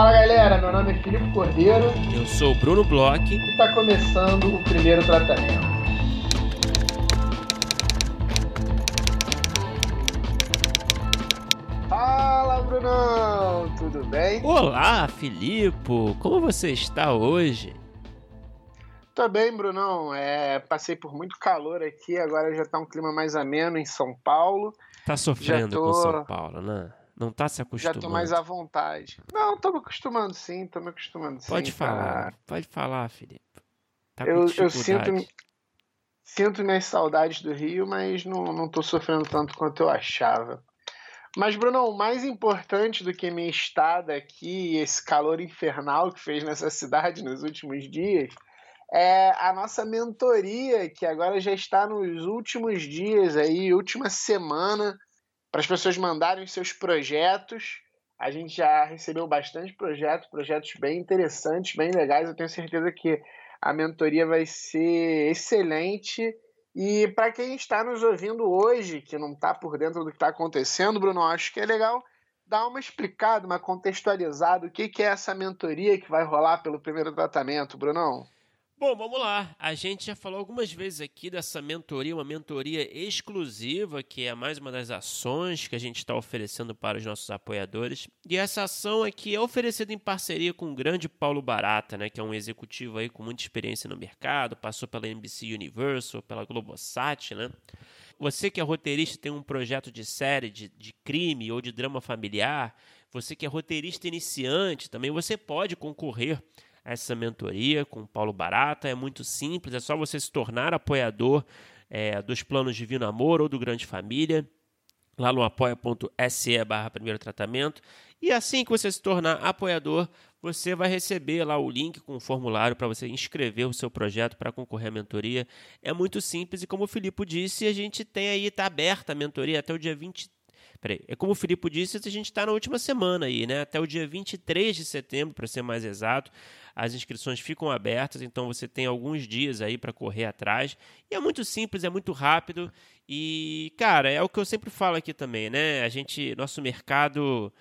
Fala galera, meu nome é Filipe Cordeiro. Eu sou o Bruno Bloch. E está começando o primeiro tratamento. Fala Brunão, tudo bem? Olá, Filipe, como você está hoje? Tô bem, Brunão. É, passei por muito calor aqui, agora já tá um clima mais ameno em São Paulo. Tá sofrendo tô... com São Paulo, né? Não tá se acostumando. Já tô mais à vontade. Não, tô me acostumando sim, tô me acostumando sim. Pode falar, pode falar, Felipe. Tá eu, eu sinto, sinto minhas saudades do Rio, mas não, não tô sofrendo tanto quanto eu achava. Mas, Bruno, o mais importante do que minha estada aqui, esse calor infernal que fez nessa cidade nos últimos dias, é a nossa mentoria, que agora já está nos últimos dias aí, última semana para as pessoas mandarem os seus projetos. A gente já recebeu bastante projetos, projetos bem interessantes, bem legais. Eu tenho certeza que a mentoria vai ser excelente. E para quem está nos ouvindo hoje, que não está por dentro do que está acontecendo, Bruno, acho que é legal dar uma explicada, uma contextualizada, o que, que é essa mentoria que vai rolar pelo primeiro tratamento, Brunão. Bom, vamos lá. A gente já falou algumas vezes aqui dessa mentoria, uma mentoria exclusiva, que é mais uma das ações que a gente está oferecendo para os nossos apoiadores. E essa ação aqui é oferecida em parceria com o grande Paulo Barata, né, que é um executivo aí com muita experiência no mercado, passou pela NBC Universal, pela Globosat, né? Você que é roteirista tem um projeto de série de, de crime ou de drama familiar, você que é roteirista iniciante, também você pode concorrer essa mentoria com o Paulo Barata. É muito simples, é só você se tornar apoiador é, dos planos Divino Amor ou do Grande Família, lá no apoia.se barra primeiro tratamento. E assim que você se tornar apoiador, você vai receber lá o link com o formulário para você inscrever o seu projeto para concorrer à mentoria. É muito simples e como o Filipe disse, a gente tem aí, está aberta a mentoria até o dia 23 Peraí, é como o Filipe disse, a gente está na última semana aí, né? Até o dia 23 de setembro, para ser mais exato, as inscrições ficam abertas, então você tem alguns dias aí para correr atrás. E é muito simples, é muito rápido. E, cara, é o que eu sempre falo aqui também, né? A gente, nosso mercado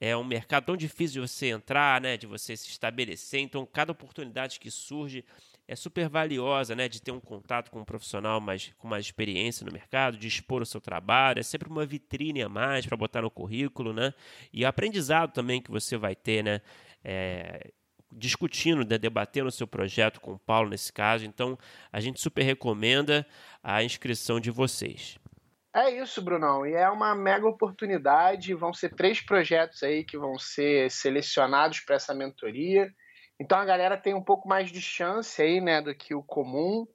é um mercado tão difícil de você entrar, né? De você se estabelecer. Então, cada oportunidade que surge é super valiosa, né, de ter um contato com um profissional mais, com mais experiência no mercado, de expor o seu trabalho, é sempre uma vitrine a mais para botar no currículo, né, e aprendizado também que você vai ter, né, é, discutindo, né, debatendo o seu projeto com o Paulo nesse caso, então a gente super recomenda a inscrição de vocês. É isso, Brunão. E é uma mega oportunidade. Vão ser três projetos aí que vão ser selecionados para essa mentoria. Então a galera tem um pouco mais de chance aí, né, do que o comum.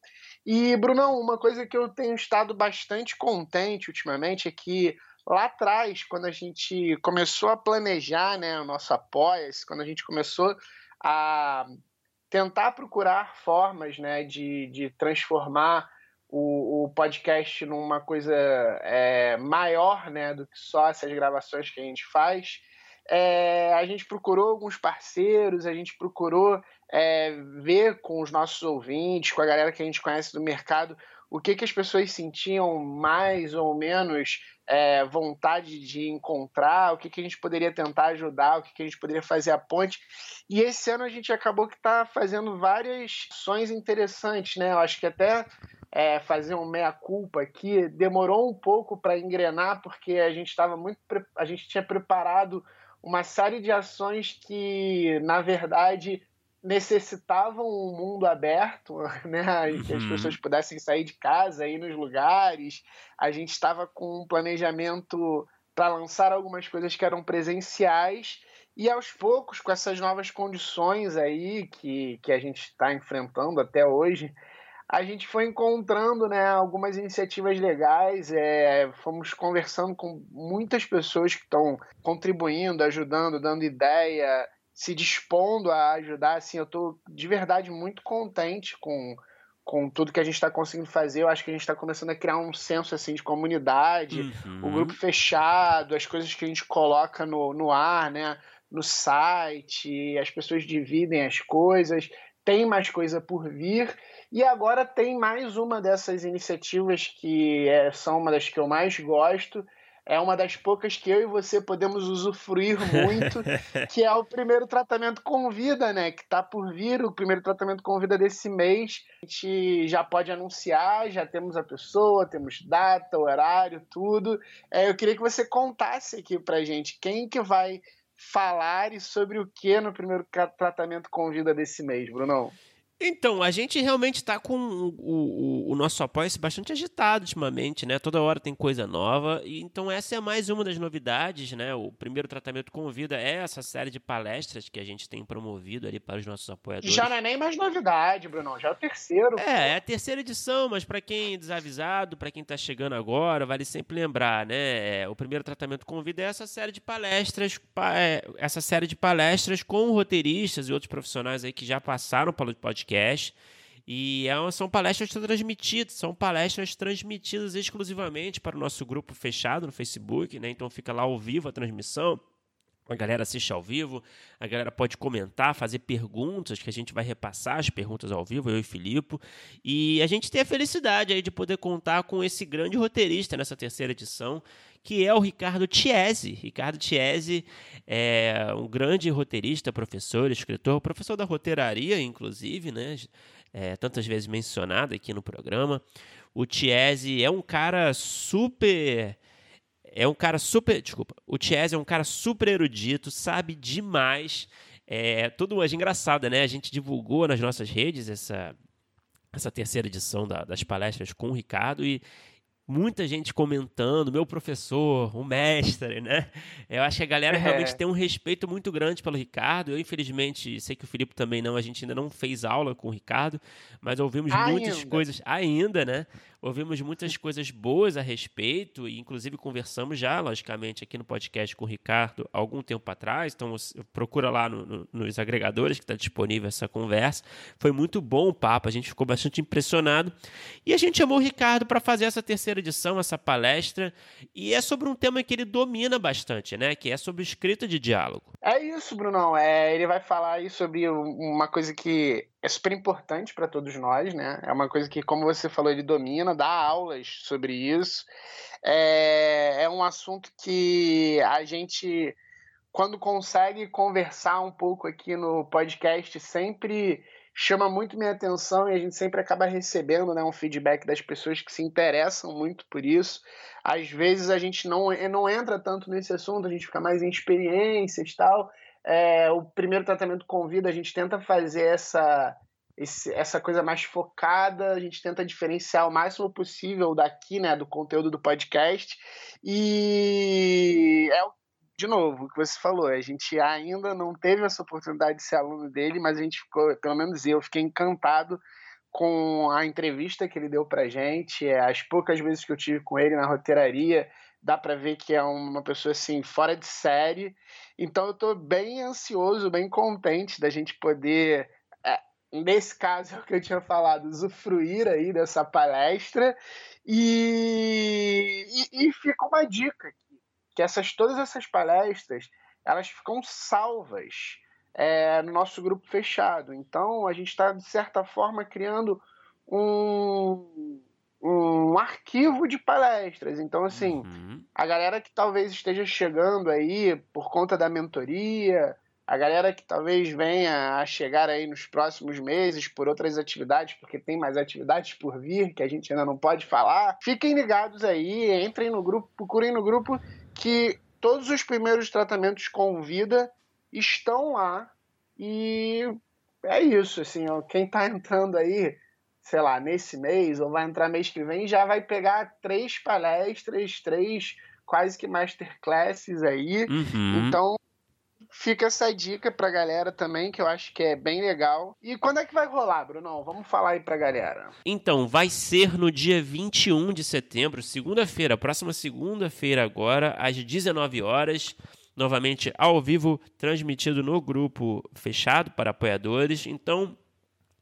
E, Brunão, uma coisa que eu tenho estado bastante contente ultimamente é que lá atrás, quando a gente começou a planejar né, o nosso apoia-se, quando a gente começou a tentar procurar formas né, de, de transformar o, o podcast numa coisa é, maior né, do que só essas gravações que a gente faz, é, a gente procurou alguns parceiros, a gente procurou é, ver com os nossos ouvintes, com a galera que a gente conhece do mercado, o que, que as pessoas sentiam mais ou menos é, vontade de encontrar, o que, que a gente poderia tentar ajudar, o que, que a gente poderia fazer a ponte. E esse ano a gente acabou que está fazendo várias ações interessantes, né? Eu acho que até é, fazer um meia-culpa aqui demorou um pouco para engrenar, porque a gente estava muito. A gente tinha preparado uma série de ações que, na verdade, necessitavam um mundo aberto, né? Que as uhum. pessoas pudessem sair de casa, ir nos lugares. A gente estava com um planejamento para lançar algumas coisas que eram presenciais e aos poucos, com essas novas condições aí que, que a gente está enfrentando até hoje, a gente foi encontrando né, algumas iniciativas legais, é, fomos conversando com muitas pessoas que estão contribuindo, ajudando, dando ideia, se dispondo a ajudar. Assim, eu estou de verdade muito contente com, com tudo que a gente está conseguindo fazer. Eu acho que a gente está começando a criar um senso assim, de comunidade, uhum. o grupo fechado, as coisas que a gente coloca no, no ar, né? no site, as pessoas dividem as coisas, tem mais coisa por vir e agora tem mais uma dessas iniciativas que é, são uma das que eu mais gosto, é uma das poucas que eu e você podemos usufruir muito, que é o primeiro tratamento com vida, né? Que está por vir, o primeiro tratamento com vida desse mês. A gente já pode anunciar, já temos a pessoa, temos data, horário, tudo. É, eu queria que você contasse aqui pra gente quem que vai falar e sobre o que no primeiro tratamento com vida desse mês, Brunão. Então, a gente realmente está com o, o, o nosso apoio bastante agitado ultimamente, né? Toda hora tem coisa nova. E, então, essa é mais uma das novidades, né? O primeiro tratamento com vida é essa série de palestras que a gente tem promovido ali para os nossos apoiadores. Já não é nem mais novidade, Bruno. Já é o terceiro. É, é a terceira edição, mas para quem é desavisado, para quem está chegando agora, vale sempre lembrar, né? É, o primeiro tratamento com vida é essa série de palestras, é, essa série de palestras com roteiristas e outros profissionais aí que já passaram pelo podcast podcast. E é são palestras transmitidas, são palestras transmitidas exclusivamente para o nosso grupo fechado no Facebook, né? Então fica lá ao vivo a transmissão. A galera assiste ao vivo, a galera pode comentar, fazer perguntas, que a gente vai repassar as perguntas ao vivo, eu e Filipe. E a gente tem a felicidade aí de poder contar com esse grande roteirista nessa terceira edição, que é o Ricardo Chiesi. Ricardo Chiesi é um grande roteirista, professor, escritor, professor da roteiraria, inclusive, né? É, tantas vezes mencionado aqui no programa. O Chiesi é um cara super é um cara super. Desculpa. O Chiesa é um cara super erudito, sabe demais. É tudo hoje engraçado, né? A gente divulgou nas nossas redes essa, essa terceira edição da, das palestras com o Ricardo e muita gente comentando, meu professor, o mestre, né? Eu acho que a galera é. realmente tem um respeito muito grande pelo Ricardo. Eu, infelizmente, sei que o Felipe também não, a gente ainda não fez aula com o Ricardo, mas ouvimos ainda. muitas coisas ainda, né? Ouvimos muitas coisas boas a respeito, e inclusive conversamos já, logicamente, aqui no podcast com o Ricardo algum tempo atrás. Então, procura lá no, no, nos agregadores que está disponível essa conversa. Foi muito bom o papo, a gente ficou bastante impressionado. E a gente chamou o Ricardo para fazer essa terceira edição, essa palestra, e é sobre um tema que ele domina bastante, né? Que é sobre escrita de diálogo. É isso, Brunão. É, ele vai falar aí sobre uma coisa que é super importante para todos nós, né? É uma coisa que, como você falou, ele domina, dá aulas sobre isso. É, é um assunto que a gente, quando consegue conversar um pouco aqui no podcast, sempre chama muito minha atenção e a gente sempre acaba recebendo né, um feedback das pessoas que se interessam muito por isso. Às vezes a gente não, não entra tanto nesse assunto, a gente fica mais em experiências e tal é, o primeiro tratamento com vida, a gente tenta fazer essa, esse, essa coisa mais focada, a gente tenta diferenciar o máximo possível daqui, né, do conteúdo do podcast. E é de novo, o que você falou, a gente ainda não teve essa oportunidade de ser aluno dele, mas a gente ficou, pelo menos eu, fiquei encantado com a entrevista que ele deu pra gente, é, as poucas vezes que eu tive com ele na roteiraria, dá para ver que é uma pessoa assim fora de série. Então eu estou bem ansioso, bem contente da gente poder é, nesse caso é o que eu tinha falado, usufruir aí dessa palestra e, e, e fica uma dica aqui, que essas todas essas palestras elas ficam salvas é, no nosso grupo fechado. Então a gente está de certa forma criando um um arquivo de palestras. Então, assim, uhum. a galera que talvez esteja chegando aí por conta da mentoria, a galera que talvez venha a chegar aí nos próximos meses por outras atividades, porque tem mais atividades por vir que a gente ainda não pode falar, fiquem ligados aí, entrem no grupo, procurem no grupo que todos os primeiros tratamentos com vida estão lá e é isso, assim, ó, quem está entrando aí sei lá, nesse mês, ou vai entrar mês que vem, já vai pegar três palestras, três quase que masterclasses aí. Uhum. Então, fica essa dica pra galera também, que eu acho que é bem legal. E quando é que vai rolar, Bruno? Vamos falar aí pra galera. Então, vai ser no dia 21 de setembro, segunda-feira, próxima segunda-feira agora, às 19 horas. Novamente ao vivo, transmitido no grupo fechado para apoiadores. Então,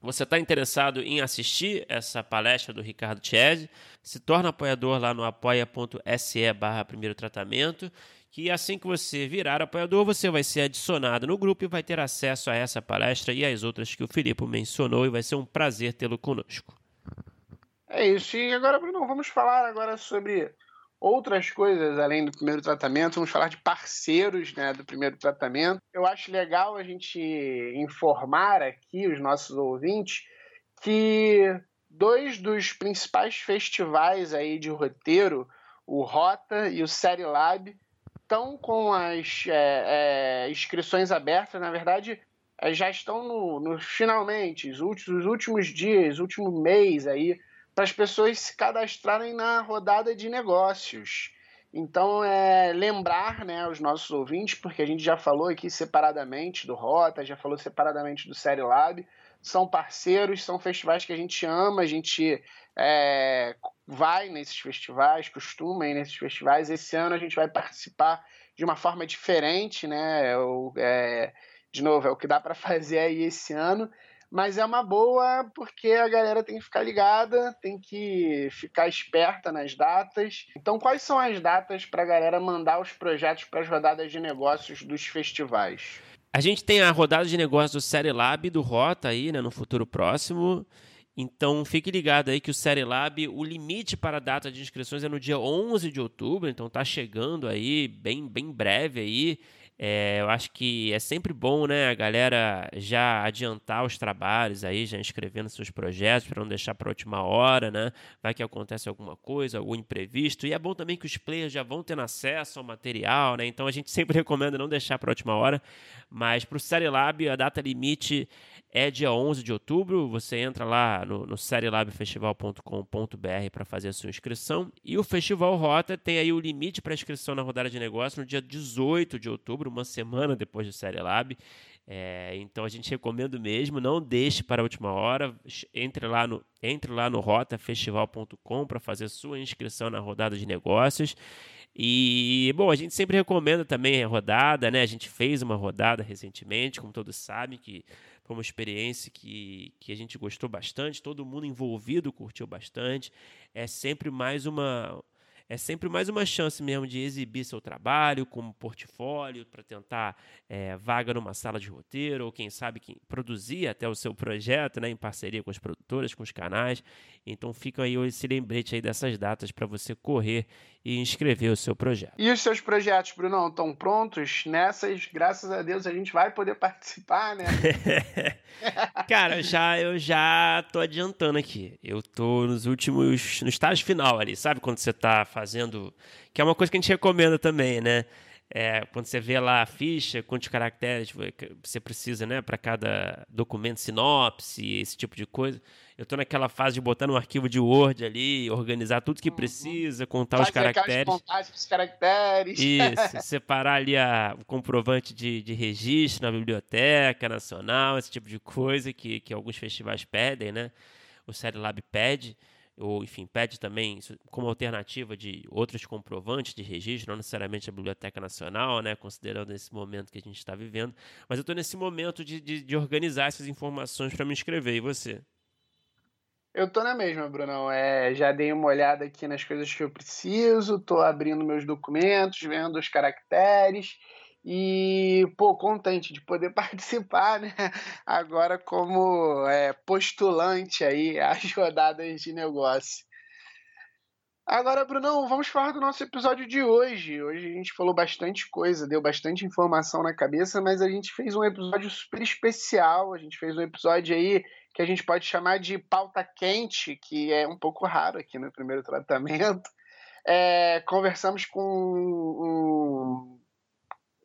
você está interessado em assistir essa palestra do Ricardo Chese? Se torna apoiador lá no apoia.se barra primeiro tratamento, que assim que você virar apoiador, você vai ser adicionado no grupo e vai ter acesso a essa palestra e às outras que o Filipe mencionou e vai ser um prazer tê-lo conosco. É isso. E agora, Bruno, vamos falar agora sobre outras coisas além do primeiro tratamento, vamos falar de parceiros né, do primeiro tratamento. Eu acho legal a gente informar aqui os nossos ouvintes que dois dos principais festivais aí de roteiro, o Rota e o Série Lab, estão com as é, é, inscrições abertas. Na verdade, é, já estão no, no finalmente, os últimos, os últimos dias, último mês aí, para as pessoas se cadastrarem na rodada de negócios. Então, é lembrar né, os nossos ouvintes, porque a gente já falou aqui separadamente do Rota, já falou separadamente do Série Lab, são parceiros, são festivais que a gente ama, a gente é, vai nesses festivais, costuma ir nesses festivais. Esse ano a gente vai participar de uma forma diferente, né? É, de novo, é o que dá para fazer aí esse ano mas é uma boa porque a galera tem que ficar ligada, tem que ficar esperta nas datas. Então, quais são as datas para a galera mandar os projetos para as rodadas de negócios dos festivais? A gente tem a rodada de negócios do Série Lab do Rota aí, né, no futuro próximo. Então, fique ligado aí que o Série Lab, o limite para a data de inscrições é no dia 11 de outubro, então tá chegando aí bem, bem breve aí. É, eu acho que é sempre bom, né, a galera já adiantar os trabalhos aí, já inscrevendo seus projetos para não deixar para a última hora, né? Vai que acontece alguma coisa, algum imprevisto. E é bom também que os players já vão tendo acesso ao material, né? Então a gente sempre recomenda não deixar para a última hora. Mas para o Série Lab, a data limite é dia 11 de outubro. Você entra lá no, no para fazer a sua inscrição. E o Festival Rota tem aí o limite para inscrição na rodada de negócio no dia 18 de outubro, uma semana depois do Série Lab. É, então a gente recomenda mesmo, não deixe para a última hora. Entre lá no, entre lá no rotafestival.com para fazer sua inscrição na rodada de negócios. E, bom, a gente sempre recomenda também a rodada, né? A gente fez uma rodada recentemente, como todos sabem, que foi uma experiência que, que a gente gostou bastante, todo mundo envolvido curtiu bastante. É sempre mais uma é sempre mais uma chance mesmo de exibir seu trabalho como portfólio para tentar é, vaga numa sala de roteiro ou quem sabe quem produzir até o seu projeto, né, em parceria com as produtoras, com os canais. Então fica aí esse lembrete aí dessas datas para você correr e inscrever o seu projeto. E os seus projetos, Bruno, estão prontos? Nessas, graças a Deus, a gente vai poder participar, né? Cara, já, eu já tô adiantando aqui. Eu tô nos últimos. no estágio final ali, sabe? Quando você tá fazendo. Que é uma coisa que a gente recomenda também, né? É, quando você vê lá a ficha, quantos caracteres você precisa, né, para cada documento, sinopse, esse tipo de coisa. Eu estou naquela fase de botar no arquivo de Word ali, organizar tudo que uhum. precisa, contar Faz os caracteres. os caracteres. Isso, separar ali a, o comprovante de, de registro na Biblioteca Nacional, esse tipo de coisa que, que alguns festivais pedem, né? O Série Lab pede ou enfim, pede também como alternativa de outros comprovantes de registro, não necessariamente a Biblioteca Nacional, né, considerando esse momento que a gente está vivendo. Mas eu estou nesse momento de, de, de, organizar essas informações para me inscrever. E você? Eu tô na mesma, Brunão. É, já dei uma olhada aqui nas coisas que eu preciso, tô abrindo meus documentos, vendo os caracteres e, pô, contente de poder participar, né? Agora como é, postulante aí às rodadas de negócio. Agora, Brunão, vamos falar do nosso episódio de hoje. Hoje a gente falou bastante coisa, deu bastante informação na cabeça, mas a gente fez um episódio super especial. A gente fez um episódio aí que a gente pode chamar de pauta quente, que é um pouco raro aqui no primeiro tratamento. É, conversamos com um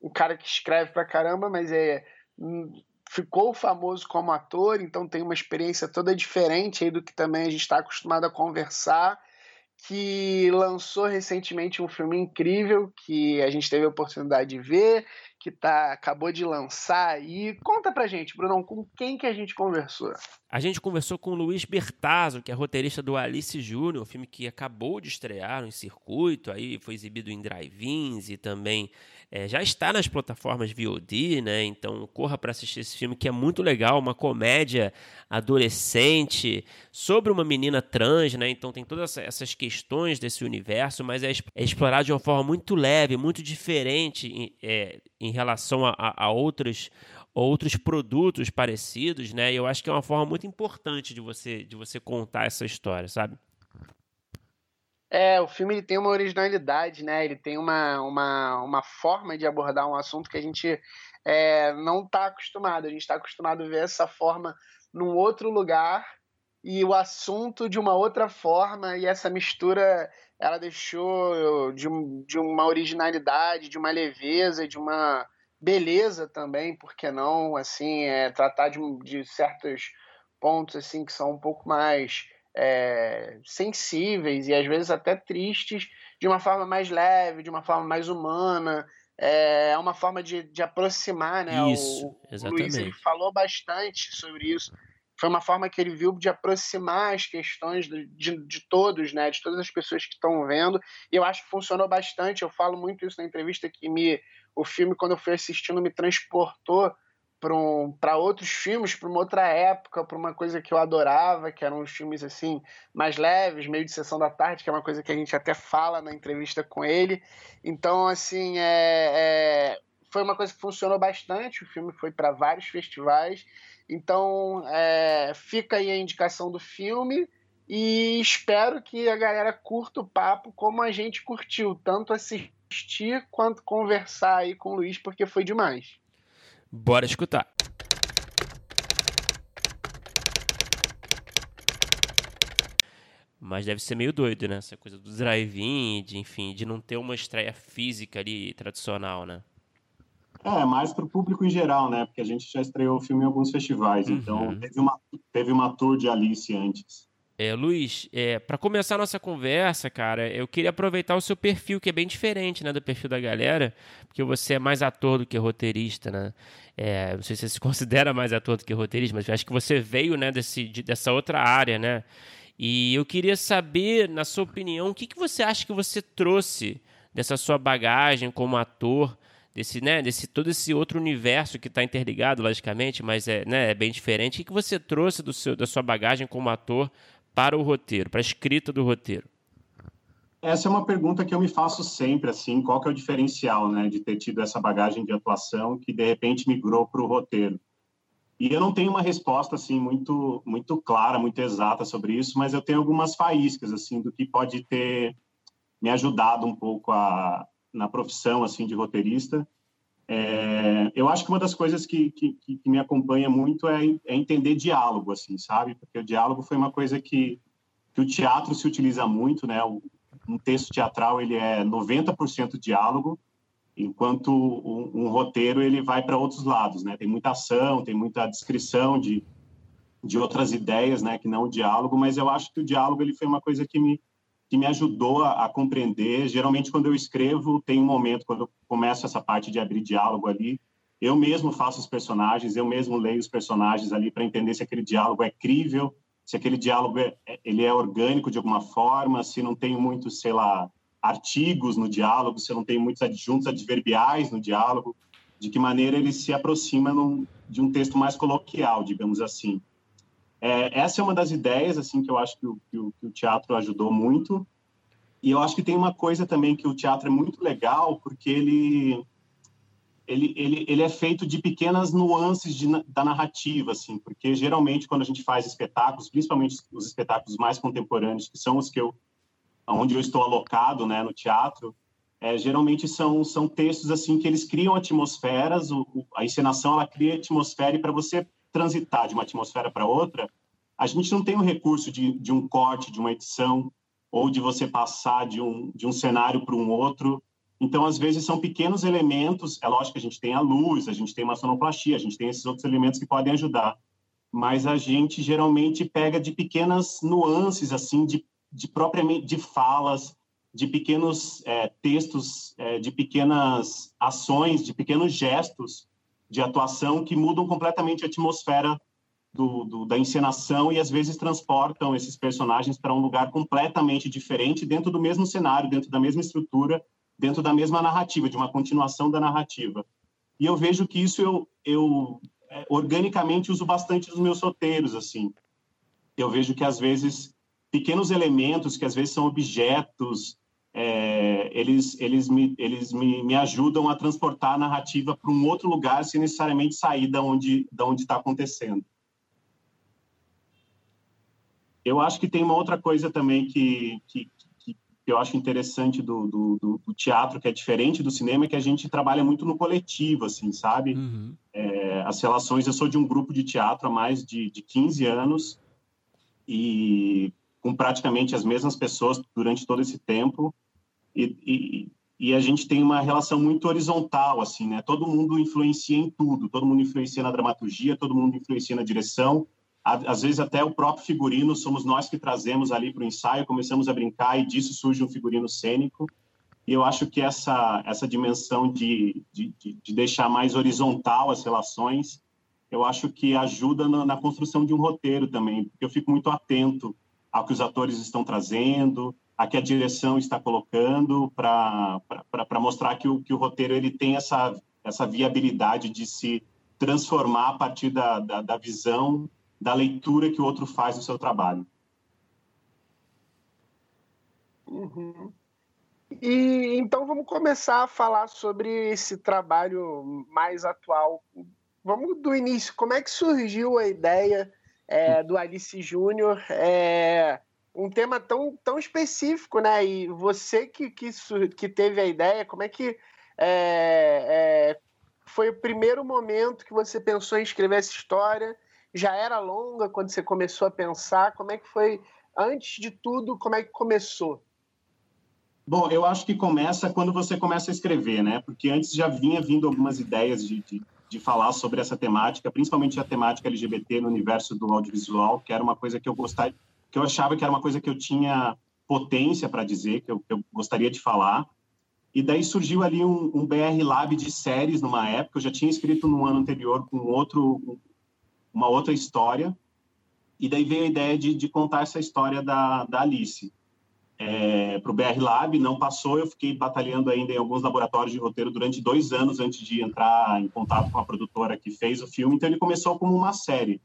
um cara que escreve pra caramba, mas é hum, ficou famoso como ator, então tem uma experiência toda diferente aí do que também a gente está acostumado a conversar, que lançou recentemente um filme incrível que a gente teve a oportunidade de ver, que tá, acabou de lançar aí. Conta pra gente, Brunão, com quem que a gente conversou? A gente conversou com o Luiz Bertazzo, que é roteirista do Alice Júnior, filme que acabou de estrear em circuito, aí foi exibido em drive-ins e também é, já está nas plataformas VOD, né? Então corra para assistir esse filme que é muito legal, uma comédia adolescente sobre uma menina trans, né? Então tem todas essas questões desse universo, mas é, é explorado de uma forma muito leve, muito diferente é, em relação a, a, a outros outros produtos parecidos, né? Eu acho que é uma forma muito importante de você de você contar essa história, sabe? É, o filme ele tem uma originalidade, né? Ele tem uma, uma, uma forma de abordar um assunto que a gente é, não está acostumado. A gente está acostumado a ver essa forma num outro lugar e o assunto de uma outra forma, e essa mistura ela deixou de, de uma originalidade, de uma leveza, de uma beleza também, por que não, assim, é, tratar de, de certos pontos assim que são um pouco mais é, sensíveis e às vezes até tristes, de uma forma mais leve, de uma forma mais humana. É, é uma forma de, de aproximar, né? Isso, o, exatamente. O Luiz ele falou bastante sobre isso. Foi uma forma que ele viu de aproximar as questões de, de, de todos, né? De todas as pessoas que estão vendo. E eu acho que funcionou bastante. Eu falo muito isso na entrevista que me o filme quando eu fui assistindo me transportou para um, outros filmes, para uma outra época, para uma coisa que eu adorava, que eram os filmes assim mais leves, meio de sessão da tarde, que é uma coisa que a gente até fala na entrevista com ele. Então, assim, é, é foi uma coisa que funcionou bastante. O filme foi para vários festivais. Então, é, fica aí a indicação do filme e espero que a galera curta o papo como a gente curtiu, tanto assistir quanto conversar aí com o Luiz, porque foi demais. Bora escutar. Mas deve ser meio doido, né? Essa coisa do drive-in, de, enfim, de não ter uma estreia física ali tradicional, né? É, mais para o público em geral, né? Porque a gente já estreou o filme em alguns festivais, uhum. então teve uma, teve uma tour de Alice antes. É, Luiz, é, para começar a nossa conversa, cara, eu queria aproveitar o seu perfil, que é bem diferente né, do perfil da galera, porque você é mais ator do que roteirista, né? É, não sei se você se considera mais ator do que roteirista, mas acho que você veio né, desse, de, dessa outra área, né? E eu queria saber, na sua opinião, o que, que você acha que você trouxe dessa sua bagagem como ator, desse, né, desse todo esse outro universo que está interligado, logicamente, mas é, né, é bem diferente. O que, você trouxe do seu, da sua bagagem como ator para o roteiro, para a escrita do roteiro? Essa é uma pergunta que eu me faço sempre, assim, qual que é o diferencial, né, de ter tido essa bagagem de atuação que de repente migrou para o roteiro. E eu não tenho uma resposta assim muito muito clara, muito exata sobre isso, mas eu tenho algumas faíscas assim do que pode ter me ajudado um pouco a, na profissão assim de roteirista. É, eu acho que uma das coisas que, que, que me acompanha muito é, é, entender diálogo, assim, sabe? Porque o diálogo foi uma coisa que, que o teatro se utiliza muito, né? Um texto teatral ele é 90% diálogo, enquanto um, um, roteiro ele vai para outros lados, né? Tem muita ação, tem muita descrição de, de outras ideias, né? Que não o diálogo, mas eu acho que o diálogo ele foi uma coisa que me que me ajudou a, a, compreender. Geralmente, quando eu escrevo, tem um momento, quando eu começo essa parte de abrir diálogo ali, eu mesmo faço os personagens, eu mesmo leio os personagens ali para entender se aquele diálogo é crível, se aquele diálogo é, é, ele é orgânico de alguma forma, se não tem muitos, sei lá, artigos no diálogo, se não tem muitos adjuntos adverbiais no diálogo, de que maneira ele se aproxima num, de um texto mais coloquial, digamos assim. É, essa é uma das ideias assim que eu acho que o, que o, que o teatro ajudou muito. E eu acho que tem uma coisa também que o teatro é muito legal, porque ele ele, ele, ele é feito de pequenas nuances de, da narrativa, assim, porque geralmente quando a gente faz espetáculos, principalmente os espetáculos mais contemporâneos, que são os que eu, onde eu estou alocado, né, no teatro, é, geralmente são, são textos assim que eles criam atmosferas, o, a encenação ela cria atmosfera e para você transitar de uma atmosfera para outra, a gente não tem o recurso de, de um corte, de uma edição, ou de você passar de um, de um cenário para um outro. Então, às vezes, são pequenos elementos. É lógico que a gente tem a luz, a gente tem uma sonoplastia, a gente tem esses outros elementos que podem ajudar. Mas a gente geralmente pega de pequenas nuances, assim, de, de propriamente de falas, de pequenos é, textos, é, de pequenas ações, de pequenos gestos de atuação que mudam completamente a atmosfera do, do, da encenação e às vezes transportam esses personagens para um lugar completamente diferente dentro do mesmo cenário, dentro da mesma estrutura, dentro da mesma narrativa, de uma continuação da narrativa. E eu vejo que isso eu, eu é, organicamente uso bastante nos meus roteiros, assim. Eu vejo que às vezes pequenos elementos, que às vezes são objetos, é, eles, eles, me, eles me, me ajudam a transportar a narrativa para um outro lugar sem necessariamente sair da onde da onde está acontecendo. Eu acho que tem uma outra coisa também que, que, que eu acho interessante do, do, do, teatro, que é diferente do cinema, é que a gente trabalha muito no coletivo, assim, sabe? Uhum. É, as relações, eu sou de um grupo de teatro há mais de, de 15 anos e com praticamente as mesmas pessoas durante todo esse tempo e, e, e a gente tem uma relação muito horizontal, assim, né? Todo mundo influencia em tudo, todo mundo influencia na dramaturgia, todo mundo influencia na direção, às vezes até o próprio figurino somos nós que trazemos ali para o ensaio, começamos a brincar e disso surge um figurino cênico. E eu acho que essa essa dimensão de, de, de deixar mais horizontal as relações, eu acho que ajuda na, na, construção de um roteiro também, porque eu fico muito atento ao que os atores estão trazendo, a que a direção está colocando para mostrar que o, que o roteiro ele tem essa, essa viabilidade de se transformar a partir da, da, da visão da leitura que o outro faz do seu trabalho. Uhum. E então vamos começar a falar sobre esse trabalho mais atual. Vamos do início. Como é que surgiu a ideia é, do Alice Júnior? É, um tema tão, tão específico, né? E você que, que, que teve a ideia, como é que é, é, foi o primeiro momento que você pensou em escrever essa história? já era longa quando você começou a pensar? Como é que foi, antes de tudo, como é que começou? Bom, eu acho que começa quando você começa a escrever, né? Porque antes já vinha vindo algumas ideias de, de, de falar sobre essa temática, principalmente a temática LGBT no universo do audiovisual, que era uma coisa que eu gostava, que eu achava que era uma coisa que eu tinha potência para dizer, que eu, que eu, gostaria de falar. E daí surgiu ali um, um, BR Lab de séries numa época. Eu já tinha escrito no ano anterior com outro uma outra história, e daí veio a ideia de, de contar essa história da, da Alice. É, para o BR Lab, não passou, eu fiquei batalhando ainda em alguns laboratórios de roteiro durante dois anos antes de entrar em contato com a produtora que fez o filme, então ele começou como uma série.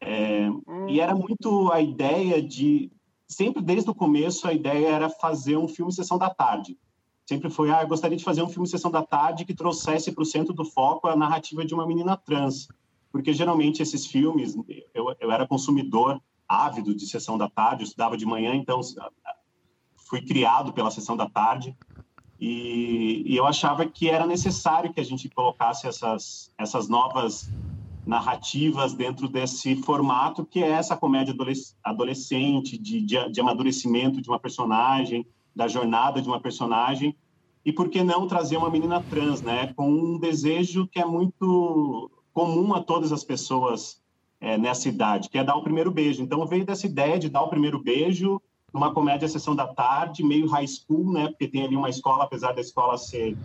É. E era muito a ideia de. Sempre desde o começo, a ideia era fazer um filme Sessão da Tarde. Sempre foi, ah, eu gostaria de fazer um filme Sessão da Tarde que trouxesse para o centro do foco a narrativa de uma menina trans porque geralmente esses filmes, eu, eu era consumidor ávido de sessão da tarde, eu estudava de manhã, então fui criado pela sessão da tarde e, e, eu achava que era necessário que a gente colocasse essas, essas novas narrativas dentro desse formato que é essa comédia adolescente, de, de, de amadurecimento de uma personagem, da jornada de uma personagem, e por que não trazer uma menina trans, né, com um desejo que é muito comum a todas as pessoas é, nessa idade, que é dar o primeiro beijo. Então veio dessa ideia de dar o primeiro beijo numa comédia sessão da tarde, meio high school, né? Porque tem ali uma escola, apesar da escola ser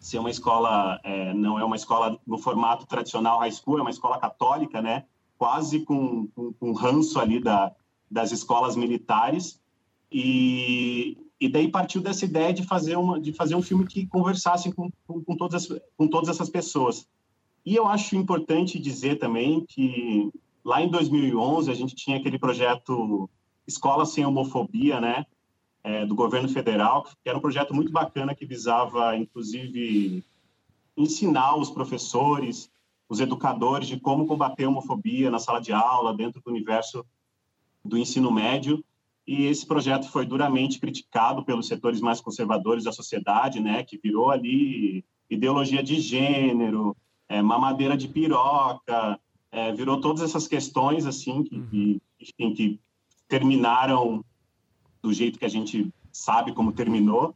ser uma escola é, não é uma escola no formato tradicional high school, é uma escola católica, né? Quase com, com, com ranço ali da, das escolas militares e, e daí partiu dessa ideia de fazer uma de fazer um filme que conversasse com, com, com todas as, com todas essas pessoas e eu acho importante dizer também que lá em 2011 a gente tinha aquele projeto Escola Sem Homofobia, né, é, do governo federal, que era um projeto muito bacana que visava, inclusive, ensinar os professores, os educadores de como combater a homofobia na sala de aula, dentro do universo do ensino médio. E esse projeto foi duramente criticado pelos setores mais conservadores da sociedade, né, que virou ali ideologia de gênero, é, mamadeira de piroca, é, virou todas essas questões assim que, uhum. que, enfim, que terminaram do jeito que a gente sabe como terminou.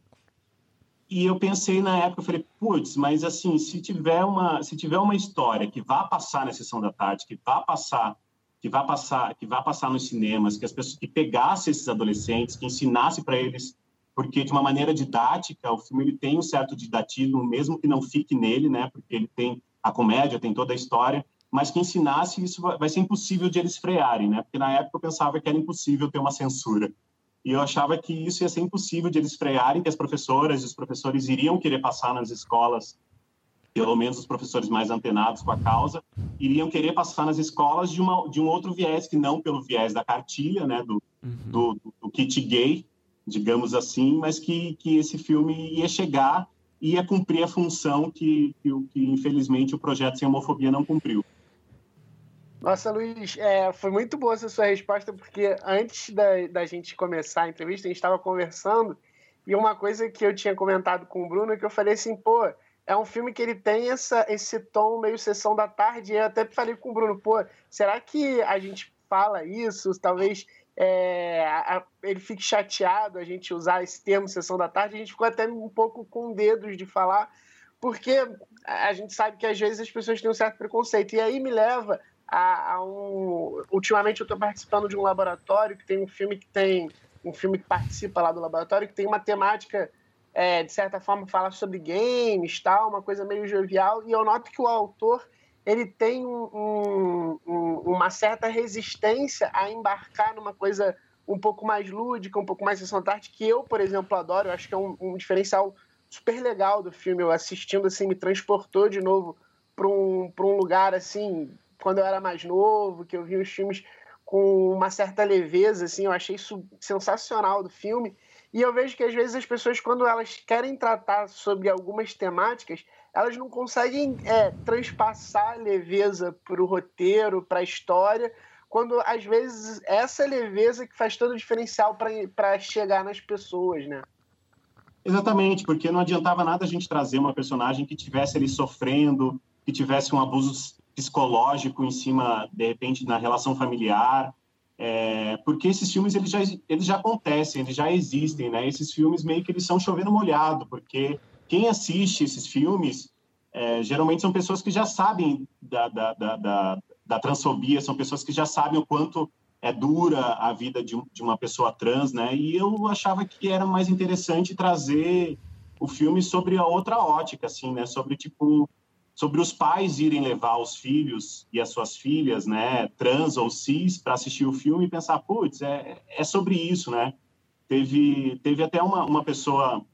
E eu pensei na época, eu falei, putz, mas assim, se tiver uma, se tiver uma história que vá passar na sessão da tarde, que vá passar, que vá passar, que vá passar nos cinemas, que as pessoas que pegasse esses adolescentes, que ensinasse para eles, porque de uma maneira didática, o filme ele tem um certo didatismo, mesmo que não fique nele, né? Porque ele tem a comédia, tem toda a história, mas que ensinasse isso vai ser impossível de eles frearem, né? Porque na época eu pensava que era impossível ter uma censura. E eu achava que isso ia ser impossível de eles frearem, que as professoras e os professores iriam querer passar nas escolas, pelo menos os professores mais antenados com a causa, iriam querer passar nas escolas de, uma, de um outro viés, que não pelo viés da cartilha, né? Do, uhum. do, do kit gay, digamos assim, mas que, que esse filme ia chegar ia cumprir a função que, que, que infelizmente, o projeto Sem Homofobia não cumpriu. Nossa, Luiz, é, foi muito boa essa sua resposta, porque antes da, da gente começar a entrevista, a gente estava conversando, e uma coisa que eu tinha comentado com o Bruno é que eu falei assim, pô, é um filme que ele tem essa, esse tom meio sessão da tarde, e eu até falei com o Bruno, pô, será que a gente fala isso? Talvez é, a, ele fique chateado a gente usar esse termo sessão da tarde, a gente ficou até um pouco com dedos de falar, porque a gente sabe que às vezes as pessoas têm um certo preconceito, e aí me leva a, a um. Ultimamente eu estou participando de um laboratório que tem um filme que tem. Um filme que participa lá do laboratório que tem uma temática, é, de certa forma, fala sobre games, tal, uma coisa meio jovial, e eu noto que o autor ele tem um, um, uma certa resistência a embarcar numa coisa um pouco mais lúdica, um pouco mais sessão que eu, por exemplo, adoro. Eu acho que é um, um, diferencial super legal do filme. Eu assistindo, assim, me transportou de novo para um, um lugar, assim, quando eu era mais novo, que eu vi os filmes com uma certa leveza, assim, eu achei isso sensacional do filme. E eu vejo que às vezes as pessoas, quando elas querem tratar sobre algumas temáticas, elas não conseguem é, transpassar a leveza para o roteiro, para a história, quando às vezes essa leveza que faz todo o diferencial para chegar nas pessoas, né? Exatamente, porque não adiantava nada a gente trazer uma personagem que tivesse ali sofrendo, que tivesse um abuso psicológico em cima, de repente, na relação familiar, é, porque esses filmes eles já, eles já acontecem, eles já existem, né? Esses filmes meio que eles são chovendo molhado, porque quem assiste esses filmes é, geralmente são pessoas que já sabem da, da, da, da, da transfobia, são pessoas que já sabem o quanto é dura a vida de, de uma pessoa trans, né? E eu achava que era mais interessante trazer o filme sobre a outra ótica, assim, né? Sobre tipo sobre os pais irem levar os filhos e as suas filhas, né, trans ou cis, para assistir o filme e pensar, putz, é, é sobre isso, né? Teve, teve até uma, uma pessoa,